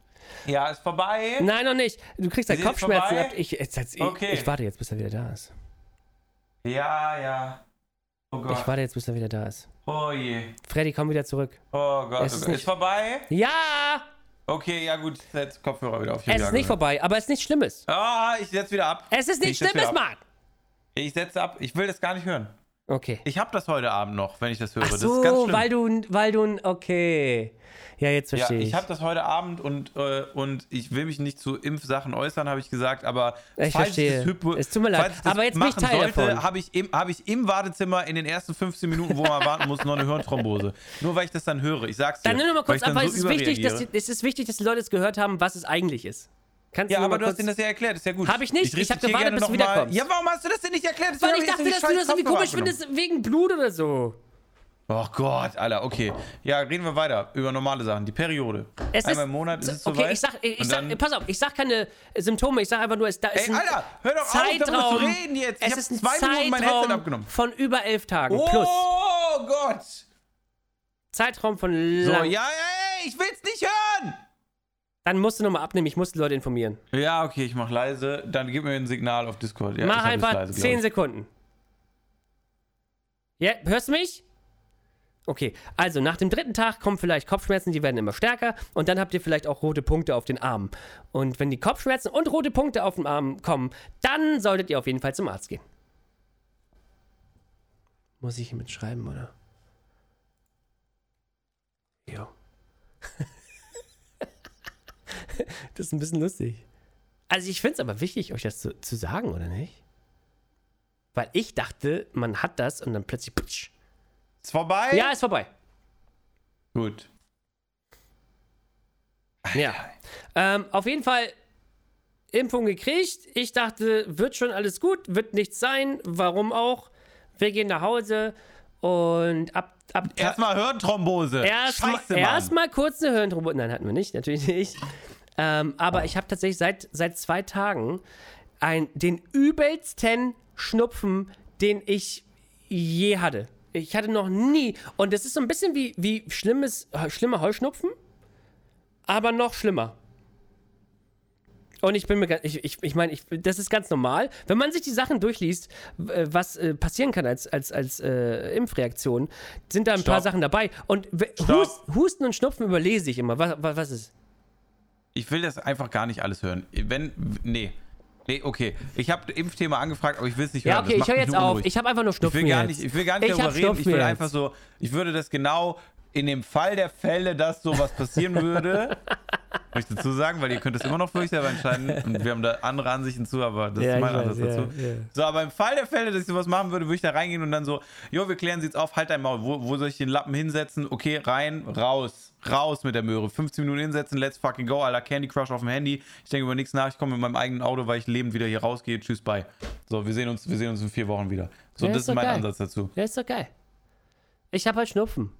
Ja, ist vorbei. Nein, noch nicht. Du kriegst jetzt Kopfschmerzen. Ab, ich, jetzt, jetzt, ich, Okay. ich warte jetzt, bis er wieder da ist. Ja, ja. Oh Gott. Ich warte jetzt, bis er wieder da ist. Oh je. Freddy, komm wieder zurück. Oh Gott. Es oh ist nicht- Ist vorbei? Ja! Okay, ja gut. Setz Kopfhörer wieder auf. Es ist nicht vorbei, aber es ist nichts Schlimmes. Ah, ich setz wieder ab. Es ist Ich nichts Schlimmes. Mann! Ich setze ab. Ich will das gar nicht hören. Okay. Ich habe das heute Abend noch, wenn ich das höre. Ach das ist ganz so, schlimm. weil du, weil du, okay. Ja, jetzt ja, verstehe ich ich. habe das heute Abend und, äh, und ich will mich nicht zu Impfsachen äußern, habe ich gesagt, aber Ich falls verstehe. das Hypo Es tut mir leid, ich das aber jetzt ich machen Teil sollte, habe ich, im, hab ich im Wartezimmer in den ersten 15 Minuten, wo man warten muss, noch eine Hirnthrombose. Nur weil ich das dann höre. Ich sag's dir. Dann nimm noch mal weil kurz ich ab, weil so es ist, wichtig, dass die, es ist wichtig, dass die Leute es gehört haben, was es eigentlich ist. Kannst Ja, nur aber du hast denen das ja erklärt, ist ja gut. Hab ich nicht. Ich hab respektiere gewartet, bis du wiederkommst. Ja, warum hast du das denn nicht erklärt? Das Weil ich dachte, dass du das irgendwie komisch findest, wegen Blut oder so. Oh Gott, Alter, okay. Ja, reden wir weiter über normale Sachen. Die Periode. Es Einmal ist, im Monat ist es okay, soweit. ich sag, ich, sag, pass auf, ich sag keine Symptome, ich sag einfach nur, es da ist Ey, ein Alter, hör doch auf, Zeitraum, darüber zu reden jetzt. Ich es hab ist ein zwei Minuten mein Headset Zeitraum abgenommen. von über elf Tagen Oh plus. Gott. Zeitraum von So, lang. ja, ey, ich will's nicht hören. Dann musst du nochmal abnehmen, ich muss die Leute informieren. Ja, okay, ich mach leise. Dann gib mir ein Signal auf Discord. Ja, Mach einfach leise, glaub 10 ich. Sekunden. Ja, hörst du mich? Okay, also nach dem dritten Tag kommen vielleicht Kopfschmerzen, die werden immer stärker und dann habt ihr vielleicht auch rote Punkte auf den Armen. Und wenn die Kopfschmerzen und rote Punkte auf dem Arm kommen, dann solltet ihr auf jeden Fall zum Arzt gehen. Muss ich hier mitschreiben, oder? Jo. das ist ein bisschen lustig. Also ich finde es aber wichtig, euch das zu, zu sagen, oder nicht? Weil ich dachte, man hat das und dann plötzlich... Putsch. Ist vorbei? Ja, ist vorbei. Gut. Ja. Ähm, auf jeden Fall Impfung gekriegt. Ich dachte, wird schon alles gut, wird nichts sein. Warum auch? Wir gehen nach Hause und ab. ab Erstmal Hirnthrombose. Erstmal erst kurz eine Hirnthrombose. Nein, hatten wir nicht, natürlich nicht. Ähm, aber ich habe tatsächlich seit, seit zwei Tagen ein, den übelsten Schnupfen, den ich je hatte. Ich hatte noch nie. Und das ist so ein bisschen wie, wie schlimmes, schlimmer Heuschnupfen, aber noch schlimmer. Und ich bin mir ganz, ich, ich, ich meine, ich, das ist ganz normal. Wenn man sich die Sachen durchliest, äh, was äh, passieren kann als, als, als äh, Impfreaktion, sind da ein paar Stopp. Sachen dabei. Und. Hust, Husten und Schnupfen überlese ich immer. Was, was, was ist? Ich will das einfach gar nicht alles hören. Wenn, nee. Nee, okay. Ich habe Impfthema angefragt, aber ich will es nicht Ja, hören. okay, Das ich höre jetzt auf. unruhig. Ich habe einfach nur Ich Schnupfen will gar nicht, ich will gar nicht Ich darüber reden. Ich will jetzt. einfach so, ich würde das genau in dem Fall der Fälle, dass sowas passieren würde, möchte ich dazu sagen, weil ihr könnt es immer noch für euch selber entscheiden und wir haben da andere Ansichten zu, aber das Ja, ist mein Ansatz ja, dazu. ja. So, aber im Fall der Fälle, dass ich sowas machen würde, würde ich da reingehen und dann so, jo, wir klären sie jetzt auf, halt dein Maul, wo, wo soll ich den Lappen hinsetzen? Okay, rein, raus, raus mit der Möhre. 15 Minuten hinsetzen, let's fucking go, Alter, Candy Crush auf dem Handy. Ich denke über nichts nach, ich komme mit meinem eigenen Auto, weil ich lebend wieder hier rausgehe. Tschüss, bye. So, wir sehen uns, wir sehen uns in vier Wochen wieder. So, das ist mein geil. Ansatz dazu. Ja, ist doch geil. Ich habe halt Schnupfen.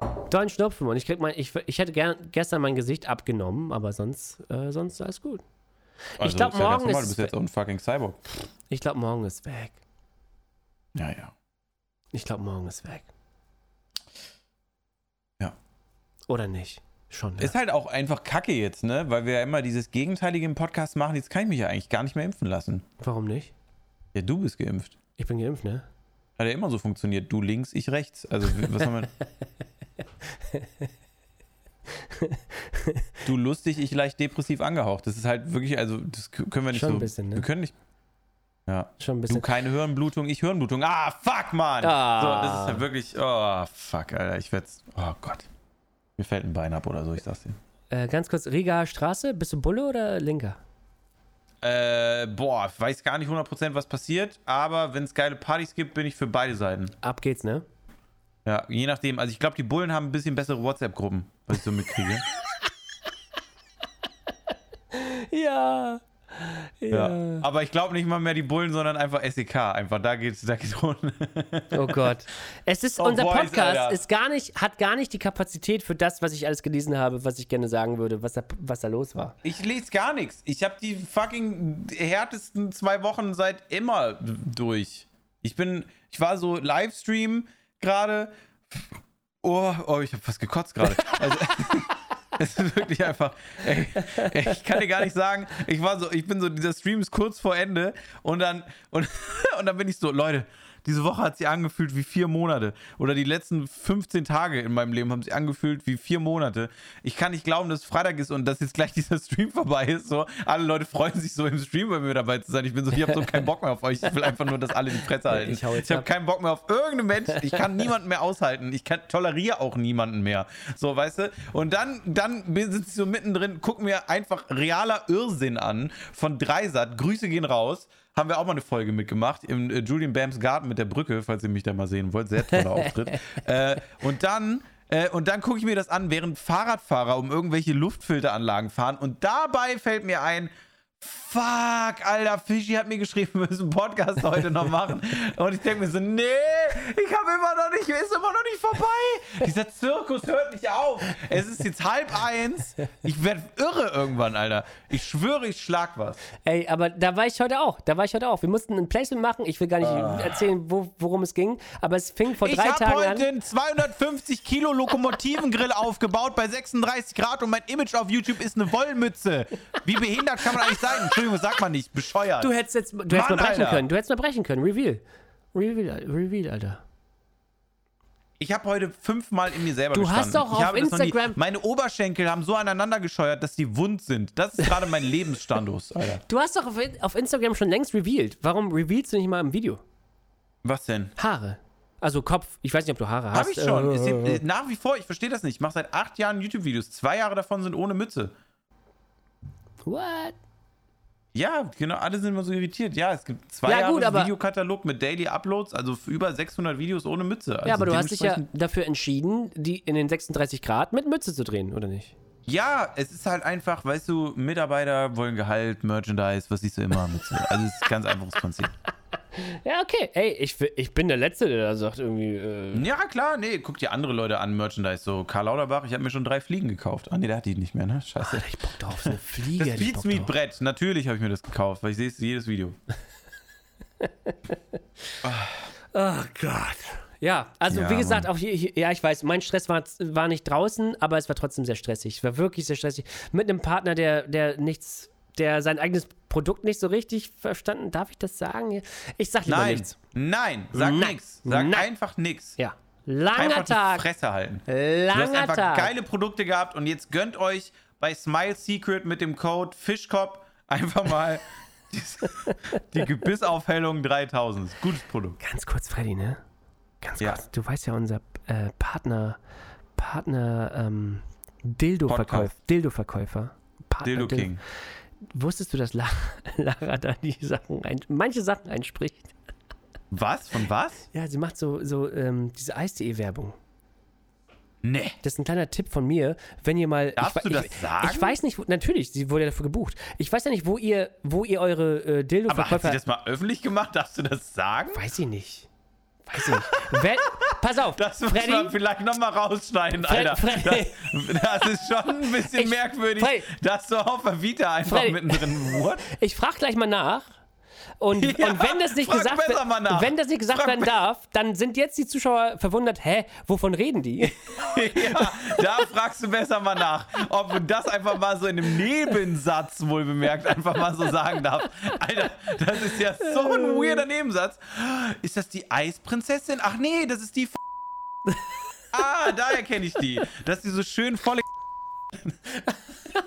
Ja. Dollen Schnupfen. Und ich krieg mein, ich, ich hätte gern, gestern mein Gesicht abgenommen, aber sonst, äh, sonst alles gut. Also, glaub, ist ja ganz morgen normal, ist- Du bist jetzt ein fucking Cyborg. Ich glaube, morgen ist weg. Ja, ja. Ich glaube, morgen ist weg. Ja. Oder nicht? Schon. Ne? Ist halt auch einfach kacke jetzt, ne? Weil wir ja immer dieses Gegenteilige im Podcast machen. Jetzt kann ich mich ja eigentlich gar nicht mehr impfen lassen. Warum nicht? Ja, du bist geimpft. Ich bin geimpft, ne? Hat ja immer so funktioniert. Du links, ich rechts. Also, was haben wir. du lustig, ich leicht depressiv angehaucht. Das ist halt wirklich, also, das können wir nicht Schon so. ein bisschen, ne? Wir können nicht. Ja. Schon ein Du bisschen. keine Hirnblutung, ich Hirnblutung. Ah, fuck, Mann! Ah. So, das ist halt wirklich. Oh, fuck, Alter. Ich werd's. Oh Gott. Mir fällt ein Bein ab oder so, ich sag's dir. Äh, ganz kurz, Riga Straße, bist du Bulle oder Linker? Äh, boah, ich weiß gar nicht 100% was passiert, aber wenn es geile Partys gibt, bin ich für beide Seiten. Ab geht's, ne? Ja, je nachdem. Also ich glaube, die Bullen haben ein bisschen bessere WhatsApp-Gruppen, was ich so mitkriege. Ja. ja. Aber ich glaube nicht mal mehr die Bullen, sondern einfach SEK. Einfach da geht's, da geht's rund. Oh Gott. Es ist, Oh, unser Boys, Podcast Alter. ist gar nicht, hat gar nicht die Kapazität für das, was ich alles gelesen habe, was ich gerne sagen würde, was da, was da los war. Ich lese gar nichts. Ich habe die fucking härtesten zwei Wochen seit immer durch. Ich bin, ich war so Livestream gerade. Oh, oh, ich habe fast gekotzt gerade. Also, es ist wirklich einfach. Ey, ich kann dir gar nicht sagen. Ich war so, ich bin so, dieser Stream ist kurz vor Ende und dann und, und dann bin ich so, Leute. Diese Woche hat sie angefühlt wie vier Monate. Oder die letzten 15 Tage in meinem Leben haben sie angefühlt wie vier Monate. Ich kann nicht glauben, dass es Freitag ist und dass jetzt gleich dieser Stream vorbei ist. So, alle Leute freuen sich so im Stream bei mir dabei zu sein. Ich bin so, ich habe so keinen Bock mehr auf euch. Ich will einfach nur, dass alle die Fresse halten. Ich ich habe ab. keinen Bock mehr auf irgendeinen Mensch. Ich kann niemanden mehr aushalten. Ich kann, toleriere auch niemanden mehr. So, weißt du? Und dann, dann sitze ich so mittendrin, guck mir einfach realer Irrsinn an von Dreisat. Grüße gehen raus. Haben wir auch mal eine Folge mitgemacht im äh, Julian Bams Garten mit der Brücke, falls ihr mich da mal sehen wollt. Sehr toller Auftritt. äh, und dann Äh, und dann gucke ich mir das an, während Fahrradfahrer um irgendwelche Luftfilteranlagen fahren. Und dabei fällt mir ein, Fuck, Alter, Fischi hat mir geschrieben, wir müssen einen Podcast heute noch machen. Und ich denke mir so, nee, ich habe immer noch nicht, ist immer noch nicht vorbei. Dieser Zirkus hört nicht auf. Es ist jetzt halb eins. Ich werde irre irgendwann, Alter. Ich schwöre, ich schlag was. Ey, aber da war ich heute auch. Da war ich heute auch. Wir mussten ein Placement machen. Ich will gar nicht erzählen, wo, worum es ging. Aber es fing vor Ich drei habe Tagen heute an. einen 250 Kilo Lokomotivengrill aufgebaut bei 36 Grad und mein Image auf YouTube ist eine Wollmütze. Wie behindert kann man eigentlich sein? Entschuldigung, das sagt man nicht. Bescheuert. Du hättest jetzt, du hättest Mann, mal brechen Alter. können. Du hättest mal brechen können. Reveal. Reveal, Reveal, Alter. Ich habe heute fünfmal in mir selber Du gestanden. hast doch auf nie- Instagram- Meine Oberschenkel haben so aneinander gescheuert, dass die wund sind. Das ist gerade mein Lebensstandus, Alter. Du hast doch auf, auf Instagram schon längst revealed. Warum revealst du nicht mal im Video? Was denn? Haare. Also Kopf. Ich weiß nicht, ob du Haare hast. Habe ich schon. Äh, Es gibt, äh, nach wie vor, ich verstehe das nicht. Ich mache seit acht Jahren YouTube-Videos. Zwei Jahre davon sind ohne Mütze. What? Ja, genau, alle sind immer so irritiert. Ja, es gibt zwei Ja, Jahre gut, aber- Videokatalog mit Daily Uploads, also über 600 Videos ohne Mütze. Also Ja, aber du hast dich ja dafür entschieden, die in den 36 Grad mit Mütze zu drehen, oder nicht? Ja, es ist halt einfach, weißt du, Mitarbeiter wollen Gehalt, Merchandise, was siehst du immer Mütze. Also es ist ein ganz einfaches Prinzip. Ja, okay. Ey, ich, ich bin der Letzte, der da sagt irgendwie. Äh, Ja, klar, nee, guck dir andere Leute an, Merchandise. So, Karl Lauterbach, ich habe mir schon drei Fliegen gekauft. Ah, nee, der hat die nicht mehr, ne? Scheiße. Alter, ich bock drauf, so eine Fliege. Das Bock drauf. Pizmeat-Brett, natürlich habe ich mir das gekauft, weil ich sehe es jedes Video. Oh Gott. Ja, also Ja, wie gesagt, Mann. auch hier, hier, ja, ich weiß, mein Stress war, war nicht draußen, aber es war trotzdem sehr stressig. Es war wirklich sehr stressig. Mit einem Partner, der, der nichts, der sein eigenes Produkt nicht so richtig verstanden, darf ich das sagen? Ich sag lieber Nein, nichts. nein, sag Nein. nix. Sag Nein. einfach nix. Ja. Langer Einfach die Tag. Fresse halten. Du hast Langer einfach Tag. geile Produkte gehabt und jetzt gönnt euch bei Smile Secret mit dem Code Fischkopf einfach mal die, die Gebissaufhellung 3000. Das ist ein Gutes Produkt. Ganz kurz, Freddy, ne? Ganz Ja. kurz. Du weißt ja, unser äh, Partner, Partner, ähm, Dildo-Verkäufer. Dildo-Verkäufer. Dildo King. Wusstest du, dass La Lara da die Sachen ein, manche Sachen einspricht? Was? Von was? Ja, sie macht so, so ähm, diese Eis.de-Werbung. Nee. Das ist ein kleiner Tipp von mir, wenn ihr mal. Darfst ich, du das ich, sagen? Ich weiß nicht, wo, natürlich, sie wurde dafür gebucht. Ich weiß ja nicht, wo ihr, wo ihr eure äh, Aber hat sie das mal öffentlich gemacht? Darfst du das sagen? Weiß ich nicht. Weiß ich nicht. Wer, pass auf, Das muss Freddy, man vielleicht nochmal rausschneiden, Fred- Alter. Freddy. Das, das ist schon ein bisschen Ich- merkwürdig, Freddy. dass du auf der Vita einfach Freddy. mittendrin what? Ich frage gleich mal nach. Und, Ja, und wenn das nicht gesagt wenn das nicht gesagt Frag werden darf, dann sind jetzt die Zuschauer verwundert, hä, wovon reden die? Ja, da fragst du besser mal nach, ob du das einfach mal so in einem Nebensatz wohl bemerkt einfach mal so sagen darfst. Alter, das ist ja so ein weirder Nebensatz. Ist das die Eisprinzessin? Ach nee, das ist die F Ah, daher kenne ich die. Dass die so schön voll Oh,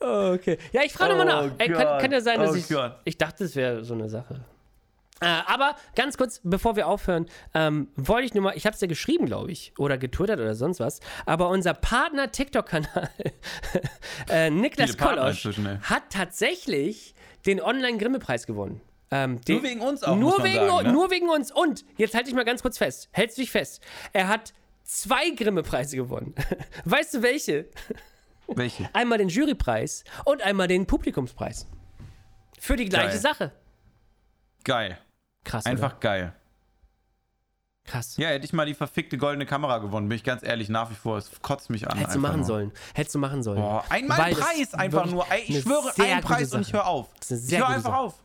okay. Ja, ich frage Oh mal nach. Ey, kann, kann ja sein, dass Oh ich. Gott. Ich dachte, es wäre so eine Sache. Äh, aber ganz kurz, bevor wir aufhören, ähm, wollte ich nur mal, ich habe es ja geschrieben, glaube ich, oder getwittert oder sonst was, aber unser Partner TikTok-Kanal, äh, Niklas Kolosch, hat tatsächlich den Online-Grimme-Preis gewonnen. Ähm, den, Nur wegen uns auch, Nur, wegen, sagen, ne? nur wegen uns. Und, jetzt halte ich mal ganz kurz fest, hältst du dich fest, er hat zwei Grimme-Preise gewonnen. weißt du welche? Welche? Einmal den Jurypreis und einmal den Publikumspreis. Für die gleiche Geil. Sache. Geil. Krass. Einfach Oder? geil. Krass. Ja, hätte ich mal die verfickte goldene Kamera gewonnen, bin ich ganz ehrlich, nach wie vor. Es kotzt mich an. Hättest du machen nur. sollen. Hättest du machen sollen. Boah, einmal Weil Preis einfach nur. Ich schwöre, sehr ein gute Preis und ich höre auf. Ich höre einfach Sache. auf.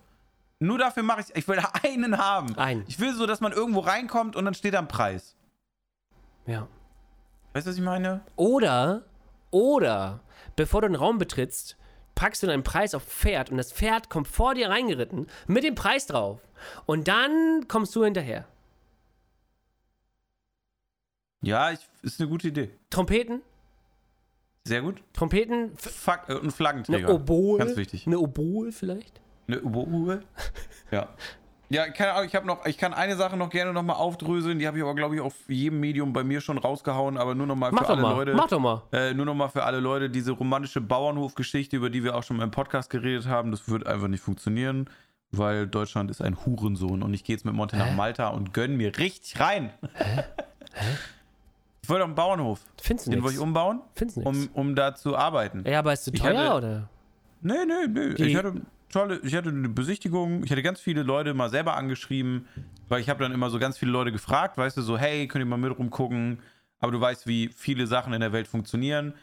Nur dafür mache ich Ich will einen haben. Einen. Ich will so, dass man irgendwo reinkommt und dann steht da ein Preis. Ja. Weißt du, was ich meine? Oder, oder, bevor du einen Raum betrittst, packst du deinen Preis auf Pferd und das Pferd kommt vor dir reingeritten mit dem Preis drauf. Und dann kommst du hinterher. Ja, ich, ist eine gute Idee. Trompeten, Sehr gut. Trompeten, Fuck, äh, ein eine Flaggenträger. Oboe. Ganz wichtig. Eine Oboe vielleicht. Eine Oboe? Ja. Ja, keine Ahnung, ich habe noch, ich kann eine Sache noch gerne nochmal aufdröseln, die habe ich aber, glaube ich, auf jedem Medium bei mir schon rausgehauen, aber nur nochmal für doch alle mal. Leute. Mach doch mal. Äh, nur nochmal für alle Leute, diese romantische Bauernhofgeschichte, über die wir auch schon mal im Podcast geredet haben, das wird einfach nicht funktionieren, weil Deutschland ist ein Hurensohn und ich gehe jetzt mit Monte nach Malta und gönn mir richtig rein. Ich wollte auf einen Bauernhof. Findest du Den wollte ich umbauen, Findest du um, um da zu arbeiten. Ja, aber ist zu teuer, hatte- oder? Nee, nee, nee. Die- Ich hatte tolle, ich hatte eine Besichtigung, ich hatte ganz viele Leute mal selber angeschrieben, weil ich habe dann immer so ganz viele Leute gefragt, weißt du, so, hey, könnt ihr mal mit rumgucken? Aber du weißt, wie viele Sachen in der Welt funktionieren.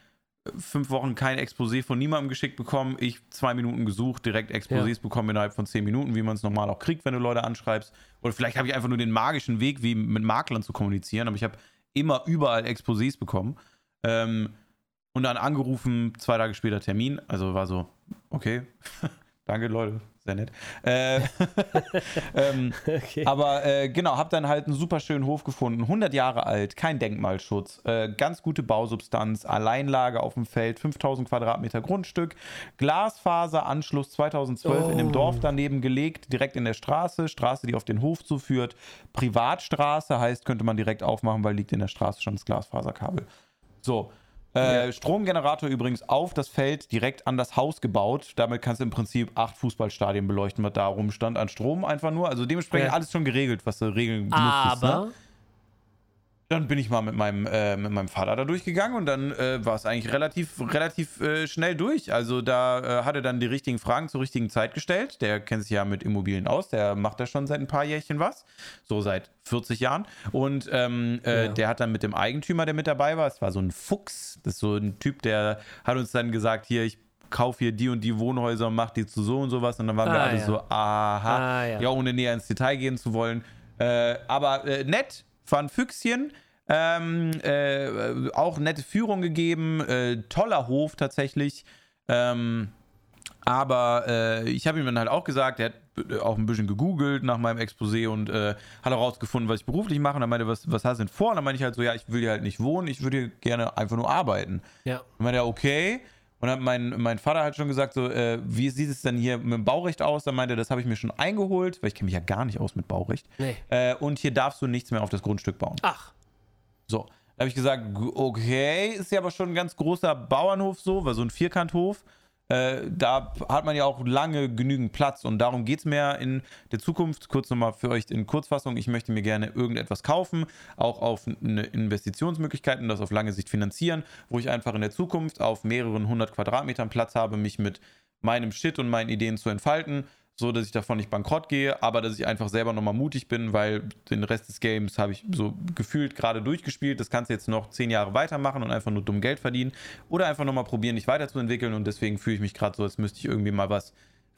Fünf Wochen kein Exposé von niemandem geschickt bekommen, ich zwei Minuten gesucht, direkt Exposés bekommen innerhalb von zehn Minuten, wie man es normal auch kriegt, wenn du Leute anschreibst. Oder vielleicht habe ich einfach nur den magischen Weg, wie mit Maklern zu kommunizieren, aber ich habe immer überall Exposés bekommen. Ähm, und dann angerufen, zwei Tage später Termin. Also war so, okay, danke Leute, sehr nett. Äh, ähm, Okay. aber äh, genau, hab dann halt einen super schönen Hof gefunden, 100 Jahre alt, kein Denkmalschutz, äh, ganz gute Bausubstanz, Alleinlage auf dem Feld, 5000 Quadratmeter Grundstück, Glasfaseranschluss 2012 in dem Oh. Dorf daneben gelegt, direkt in der Straße, Straße, die auf den Hof zuführt, Privatstraße, heißt, könnte man direkt aufmachen, weil liegt in der Straße schon das Glasfaserkabel. So. Äh, Stromgenerator übrigens auf das Feld direkt an das Haus gebaut. Damit kannst du im Prinzip acht Fußballstadien beleuchten, was da rumstand an Strom einfach nur. Also dementsprechend Ja. alles schon geregelt, was du regeln musstest. Ne? Dann bin ich mal mit meinem, äh, mit meinem Vater da durchgegangen und dann äh, war es eigentlich relativ, relativ äh, schnell durch. Also da äh, hat er dann die richtigen Fragen zur richtigen Zeit gestellt. Der kennt sich ja mit Immobilien aus, der macht da schon seit ein paar Jährchen was. So seit 40 Jahren. Und ähm, äh, Ja. der hat dann mit dem Eigentümer, der mit dabei war, es war so ein Fuchs, das ist so ein Typ, der hat uns dann gesagt, hier, ich kaufe hier die und die Wohnhäuser und mach die zu so und sowas. Und dann waren wir Ah, alle ja. so, aha, Ah, ja. ja, ohne näher ins Detail gehen zu wollen. Äh, aber äh, nett, war ein Füchschen. Ähm, äh, auch nette Führung gegeben, äh, toller Hof tatsächlich. Ähm, aber äh, ich habe ihm dann halt auch gesagt, er hat äh, auch ein bisschen gegoogelt nach meinem Exposé und äh, hat auch rausgefunden, was ich beruflich mache. Und dann meinte was, was hast du denn vor? Und dann meinte ich halt so, ja, ich will hier halt nicht wohnen, ich würde hier gerne einfach nur arbeiten. ja. Und meinte er, okay. Und dann hat mein, mein Vater halt schon gesagt, so, äh, wie sieht es denn hier mit dem Baurecht aus? Dann meinte er, das habe ich mir schon eingeholt, weil ich kenne mich ja gar nicht aus mit Baurecht. Nee. Äh, und hier darfst du nichts mehr auf das Grundstück bauen. Ach, So. Da habe ich gesagt, okay, ist ja aber schon ein ganz großer Bauernhof so, weil so ein Vierkanthof. Äh, da hat man ja auch lange genügend Platz und darum geht es mir in der Zukunft. Kurz nochmal für euch in Kurzfassung: Ich möchte mir gerne irgendetwas kaufen, auch auf eine Investitionsmöglichkeit und das auf lange Sicht finanzieren, wo ich einfach in der Zukunft auf mehreren hundert Quadratmetern Platz habe, mich mit meinem Shit und meinen Ideen zu entfalten, so dass ich davon nicht bankrott gehe, aber dass ich einfach selber nochmal mutig bin, weil den Rest des Games habe ich so gefühlt gerade durchgespielt. Das kannst du jetzt noch zehn Jahre weitermachen und einfach nur dumm Geld verdienen oder einfach nochmal probieren, dich weiterzuentwickeln und deswegen fühle ich mich gerade so, als müsste ich irgendwie mal was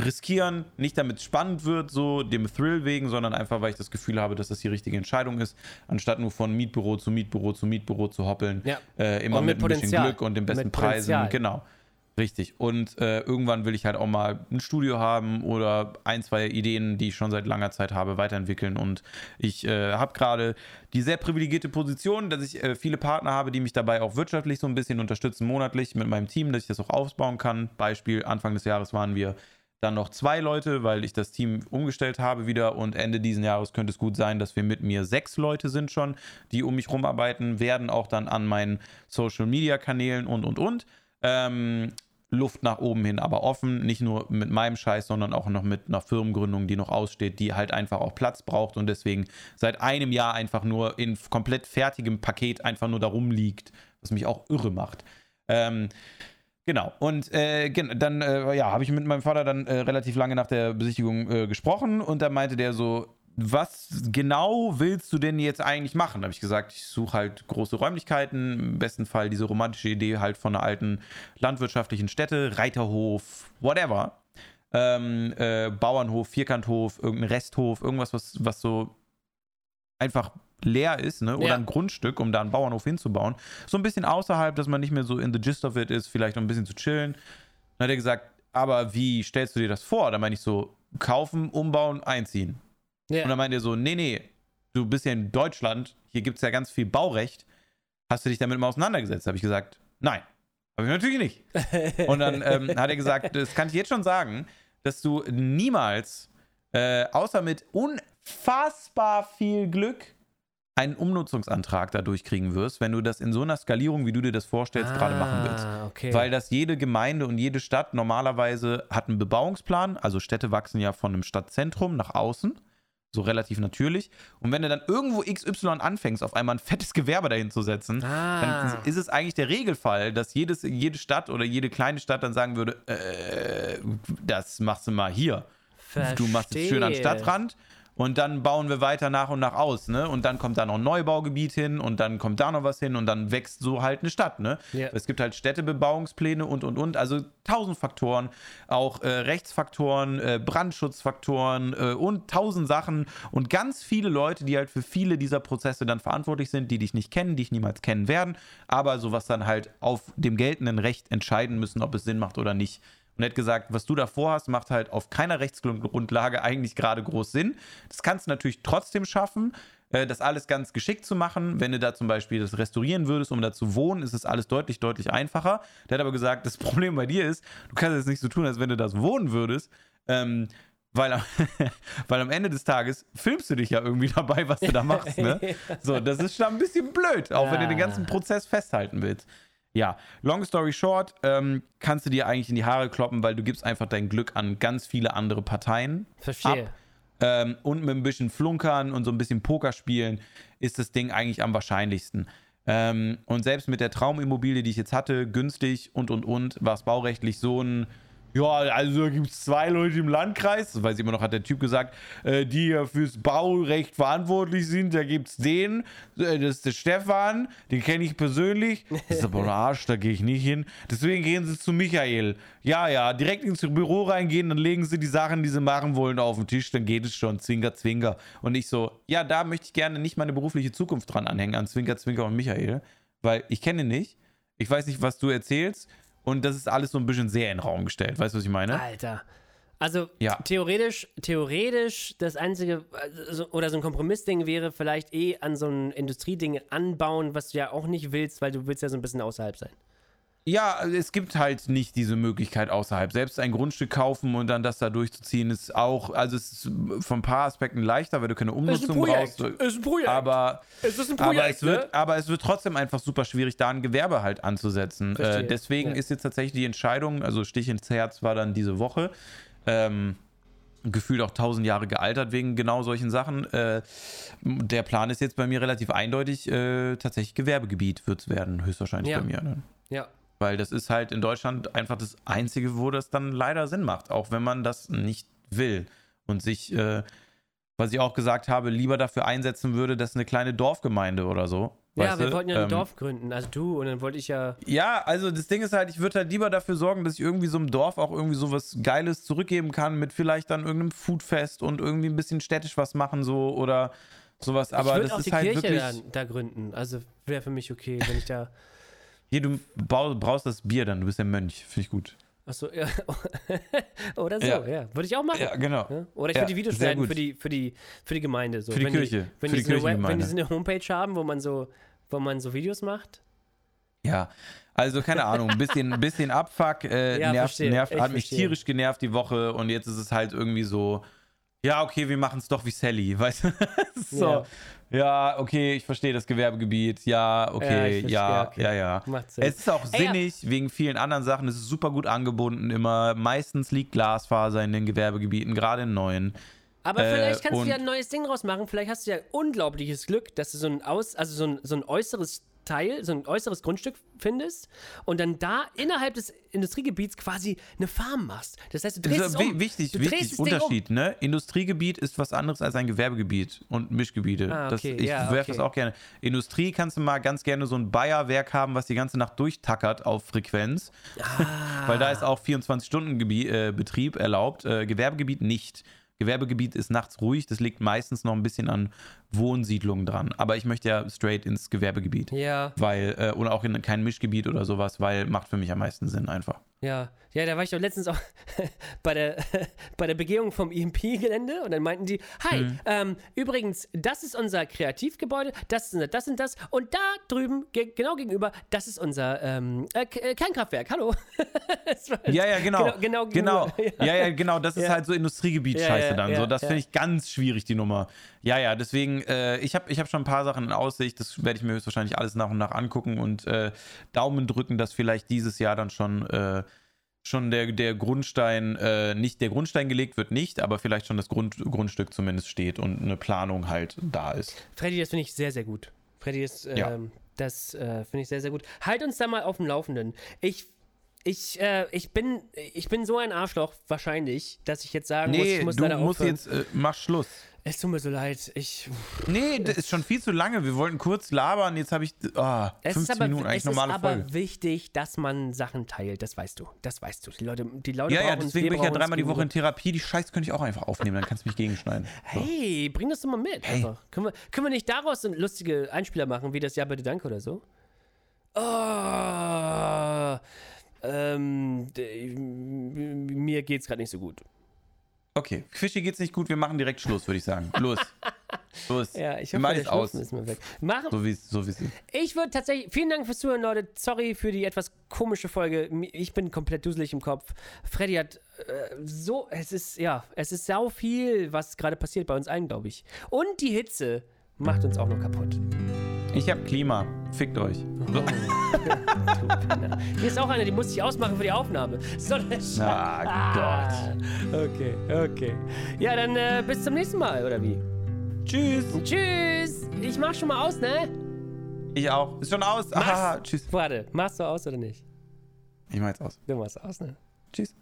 riskieren. Nicht damit es spannend wird, so dem Thrill wegen, sondern einfach, weil ich das Gefühl habe, dass das die richtige Entscheidung ist, anstatt nur von Mietbüro zu Mietbüro zu Mietbüro zu hoppeln. Ja. Äh, immer Und mit, mit ein bisschen. Glück und den besten Preisen. Genau. Richtig. Und äh, irgendwann will ich halt auch mal ein Studio haben oder ein, zwei Ideen, die ich schon seit langer Zeit habe, weiterentwickeln. Und ich äh, habe gerade die sehr privilegierte Position, dass ich äh, viele Partner habe, die mich dabei auch wirtschaftlich so ein bisschen unterstützen, monatlich mit meinem Team, dass ich das auch aufbauen kann. Beispiel, Anfang des Jahres waren wir dann noch zwei Leute, weil ich das Team umgestellt habe wieder und Ende diesen Jahres könnte es gut sein, dass wir mit mir sechs Leute sind schon, die um mich rumarbeiten, werden auch dann an meinen Social Media Kanälen und und und. Ähm, Luft nach oben hin aber offen, nicht nur mit meinem Scheiß, sondern auch noch mit einer Firmengründung, die noch aussteht, die halt einfach auch Platz braucht und deswegen seit einem Jahr einfach nur in komplett fertigem Paket einfach nur darum liegt, was mich auch irre macht. Ähm, Genau. Und äh, dann äh, ja, habe ich mit meinem Vater dann äh, relativ lange nach der Besichtigung äh, gesprochen und da meinte der so, was genau willst du denn jetzt eigentlich machen? Da habe ich gesagt, ich suche halt große Räumlichkeiten, im besten Fall diese romantische Idee halt von einer alten landwirtschaftlichen Stätte, Reiterhof, whatever. Ähm, äh, Bauernhof, Vierkanthof, irgendein Resthof, irgendwas, was, was so einfach leer ist, ne? Oder Ja. ein Grundstück, um da einen Bauernhof hinzubauen. So ein bisschen außerhalb, dass man nicht mehr so in the gist of it ist, vielleicht noch ein bisschen zu chillen. Dann hat er gesagt, aber wie stellst du dir das vor? Da meine ich so, kaufen, umbauen, einziehen. Und ja. dann meint er so, nee, nee, du bist ja in Deutschland, hier gibt es ja ganz viel Baurecht. Hast du dich damit mal auseinandergesetzt? Habe ich gesagt, nein. Habe ich natürlich nicht. Und dann ähm, hat er gesagt, das kann ich jetzt schon sagen, dass du niemals, äh, außer mit unfassbar viel Glück, einen Umnutzungsantrag da durchkriegen wirst, wenn du das in so einer Skalierung, wie du dir das vorstellst, gerade machen willst. Ah, okay. Weil das jede Gemeinde und jede Stadt normalerweise hat einen Bebauungsplan. Also Städte wachsen ja von einem Stadtzentrum nach außen. So relativ natürlich. Und wenn du dann irgendwo XY anfängst, auf einmal ein fettes Gewerbe dahin zu setzen, Ah. dann ist es eigentlich der Regelfall, dass jedes, jede Stadt oder jede kleine Stadt dann sagen würde, äh, das machst du mal hier. Du machst es schön am Verstehe. Stadtrand und dann bauen wir weiter nach und nach aus, ne? Und dann kommt da noch ein Neubaugebiet hin und dann kommt da noch was hin und dann wächst so halt eine Stadt, ne? Ja. Es gibt halt Städtebebauungspläne und und und, also tausend Faktoren, auch äh, Rechtsfaktoren, äh, Brandschutzfaktoren äh, und tausend Sachen und ganz viele Leute, die halt für viele dieser Prozesse dann verantwortlich sind, die dich nicht kennen, die dich niemals kennen werden, aber sowas dann halt auf dem geltenden Recht entscheiden müssen, ob es Sinn macht oder nicht. Und er hat gesagt, was du da vorhast, macht halt auf keiner Rechtsgrundlage eigentlich gerade groß Sinn. Das kannst du natürlich trotzdem schaffen, äh, das alles ganz geschickt zu machen. Wenn du da zum Beispiel das restaurieren würdest, um da zu wohnen, ist es alles deutlich, deutlich einfacher. Der hat aber gesagt, das Problem bei dir ist, du kannst jetzt nicht so tun, als wenn du das wohnen würdest. Ähm, weil am, weil am Ende des Tages filmst du dich ja irgendwie dabei, was du da machst. Ne? So, das ist schon ein bisschen blöd, auch wenn du den ganzen Prozess festhalten willst. Ja, long story short, ähm, kannst du dir eigentlich in die Haare kloppen, weil du gibst einfach dein Glück an ganz viele andere Parteien. Verstehe. Ab. Ähm, und mit ein bisschen Flunkern und so ein bisschen Poker spielen ist das Ding eigentlich am wahrscheinlichsten. Ähm, und selbst mit der Traumimmobilie, die ich jetzt hatte, günstig und und und, war es baurechtlich so ein. Ja, also da gibt es zwei Leute im Landkreis, das weiß ich immer noch, hat der Typ gesagt, äh, die ja fürs Baurecht verantwortlich sind. Da gibt es den, äh, das ist der Stefan, den kenne ich persönlich. Das ist aber ein Arsch, da gehe ich nicht hin. Deswegen gehen sie zu Michael. Ja, ja, direkt ins Büro reingehen, dann legen sie die Sachen, die sie machen wollen, auf den Tisch, dann geht es schon. Zwinker, Zwinker. Und ich so, ja, da möchte ich gerne nicht meine berufliche Zukunft dran anhängen, an Zwinker, Zwinker und Michael, weil ich kenne ihn nicht. Ich weiß nicht, was du erzählst. Und das ist alles so ein bisschen sehr in den Raum gestellt. Weißt du, was ich meine? Alter. Also Ja. theoretisch, theoretisch das einzige also, oder so ein Kompromissding wäre vielleicht eh an so ein Industrieding anbauen, was du ja auch nicht willst, weil du willst ja so ein bisschen außerhalb sein. Ja, es gibt halt nicht diese Möglichkeit außerhalb. Selbst ein Grundstück kaufen und dann das da durchzuziehen, ist auch, also es ist von ein paar Aspekten leichter, weil du keine Umnutzung brauchst. Ist ein Projekt. Aber, es ist ein aber, es wird, ne? aber es wird trotzdem einfach super schwierig, da ein Gewerbe halt anzusetzen. Äh, deswegen Ja. ist jetzt tatsächlich die Entscheidung, also Stich ins Herz war dann diese Woche. Ähm, gefühlt auch tausend Jahre gealtert wegen genau solchen Sachen. Äh, der Plan ist jetzt bei mir relativ eindeutig, äh, tatsächlich Gewerbegebiet wird es werden, höchstwahrscheinlich Ja. bei mir. Ne? Ja. Weil das ist halt in Deutschland einfach das Einzige, wo das dann leider Sinn macht, auch wenn man das nicht will und sich, äh, was ich auch gesagt habe, lieber dafür einsetzen würde, dass eine kleine Dorfgemeinde oder so. Ja, wir du, wollten ja ein ähm, Dorf gründen, also du und dann wollte ich ja. Ja, also das Ding ist halt, ich würde halt lieber dafür sorgen, dass ich irgendwie so einem Dorf auch irgendwie so was Geiles zurückgeben kann, mit vielleicht dann irgendeinem Foodfest und irgendwie ein bisschen städtisch was machen, so oder sowas. ich Aber würde das auch ist die halt Kirche wirklich. da, da gründen. Also wäre für mich okay, wenn ich da. Hier, du brauchst das Bier dann, du bist der Mönch, finde ich gut. Achso, ja. Oder so, Ja. ja. Würde ich auch machen. genau. Ja? Oder ich Ja, würde die Videos schneiden für die, für, die, für die Gemeinde. So. Für die wenn Kirche, Die, wenn, für die die so eine wenn die so eine Homepage haben, wo man so, wo man so Videos macht. Ja, also keine Ahnung, ein bisschen, bisschen Abfuck, äh, Ja, nervt, nervt, hat mich verstehe. tierisch genervt die Woche und jetzt ist es halt irgendwie so, ja, okay, wir machen es doch wie Sally, weißt du? so, ja. Okay, ich verstehe das Gewerbegebiet, ja, Ja, okay, ja, verstehe, okay. ja, ja. Macht Sinn. Es ist auch Ey, ja. sinnig, wegen vielen anderen Sachen, es ist super gut angebunden immer, meistens liegt Glasfaser in den Gewerbegebieten, gerade in neuen. Aber Äh, vielleicht kannst du ja ein neues Ding draus machen. Vielleicht hast du ja unglaubliches Glück, dass du so ein Aus, also so ein, so ein äußeres Teil, so ein äußeres Grundstück findest und dann da innerhalb des Industriegebiets quasi eine Farm machst. Das heißt, du Das drehst ist es um. wichtig, du drehst wichtig, das Ding um. Unterschied, ne? Industriegebiet ist was anderes als ein Gewerbegebiet und Mischgebiete. Ah, das, okay, ich ja, werfe okay. das auch gerne. Industrie kannst du mal ganz gerne so ein Bayerwerk haben, was die ganze Nacht durchtackert auf Frequenz. Weil da ist auch 24-Stunden-Betrieb erlaubt. Äh, Gewerbegebiet nicht. Gewerbegebiet ist nachts ruhig, das liegt meistens noch ein bisschen an Wohnsiedlungen dran. Aber ich möchte ja straight ins Gewerbegebiet. Ja, Weil, äh, und auch in kein Mischgebiet oder sowas, weil macht für mich am meisten Sinn einfach. ja. Ja, da war ich doch letztens auch bei der, bei der Begehung vom EMP-Gelände und dann meinten die, hi, Mhm. ähm, übrigens, das ist unser Kreativgebäude, das ist unser das und das und da drüben, ge genau gegenüber, das ist unser ähm, äh, äh, Kernkraftwerk, hallo. Ja, ja, genau. Genau, genau, genau. gegenüber. Ja, ja, genau. Das ist Ja. halt so Industriegebiet-Scheiße Ja, ja, dann. ja, so, das ja. finde ich ganz schwierig, die Nummer. Ja, ja, deswegen, äh, ich habe ich hab schon ein paar Sachen in Aussicht. Das werde ich mir höchstwahrscheinlich alles nach und nach angucken und äh, Daumen drücken, dass vielleicht dieses Jahr dann schon, äh, schon der, der Grundstein, äh, nicht der Grundstein gelegt wird, nicht, aber vielleicht schon das Grund, Grundstück zumindest steht und eine Planung halt da ist. Freddy, das finde ich sehr, sehr gut. Freddy, das, ähm, Ja. das äh, finde ich sehr, sehr gut. Halt uns da mal auf dem Laufenden. Ich, ich, äh, ich, bin, ich bin so ein Arschloch, wahrscheinlich, dass ich jetzt sagen muss, Nee, ich muss du leider musst aufhören. jetzt, äh, mach Schluss. Es tut mir so leid. Ich, Nee, das ist schon viel zu lange. Wir wollten kurz labern, jetzt habe ich ah, es 15 ist aber, Minuten, eigentlich es ist normale aber Folge. wichtig, dass man Sachen teilt. Das weißt du. Das weißt du. Die Leute, die Leute Ja, ja, deswegen bin ich ja dreimal die Woche in. Therapie. Die Scheiß könnte ich auch einfach aufnehmen, dann kannst du mich gegenschneiden. So. Hey, bring das doch mal mit. Hey. Können, wir, können wir nicht daraus lustige Einspieler machen, wie das Ja bitte Danke oder so? Oh, ähm, mir geht's gerade nicht so gut. Okay, Fischi geht's nicht gut, wir machen direkt Schluss, würde ich sagen. Los. Los. Ja, ich wir hoffe, machen der aus. Ist mal weg. Machen, So wie es so wie's ist. Ich würde tatsächlich, vielen Dank fürs Zuhören, Leute. Sorry für die etwas komische Folge. Ich bin komplett duselig im Kopf. Freddy hat äh, so, es ist, ja, es ist sau viel, was gerade passiert bei uns allen, glaube ich. Und die Hitze macht uns auch noch kaputt. Ich hab Klima. Fickt euch. So. Hier ist auch eine, die muss ich ausmachen für die Aufnahme. So eine Scheiße. Ah, Okay, okay. Ja, dann äh, bis zum nächsten Mal, oder wie? Tschüss. Tschüss. Ich mach schon mal aus, ne? Ich auch. Ist schon aus. Mach's. Ah, tschüss. Warte, machst du aus oder nicht? Ich mach jetzt aus. Du machst aus, ne? Tschüss.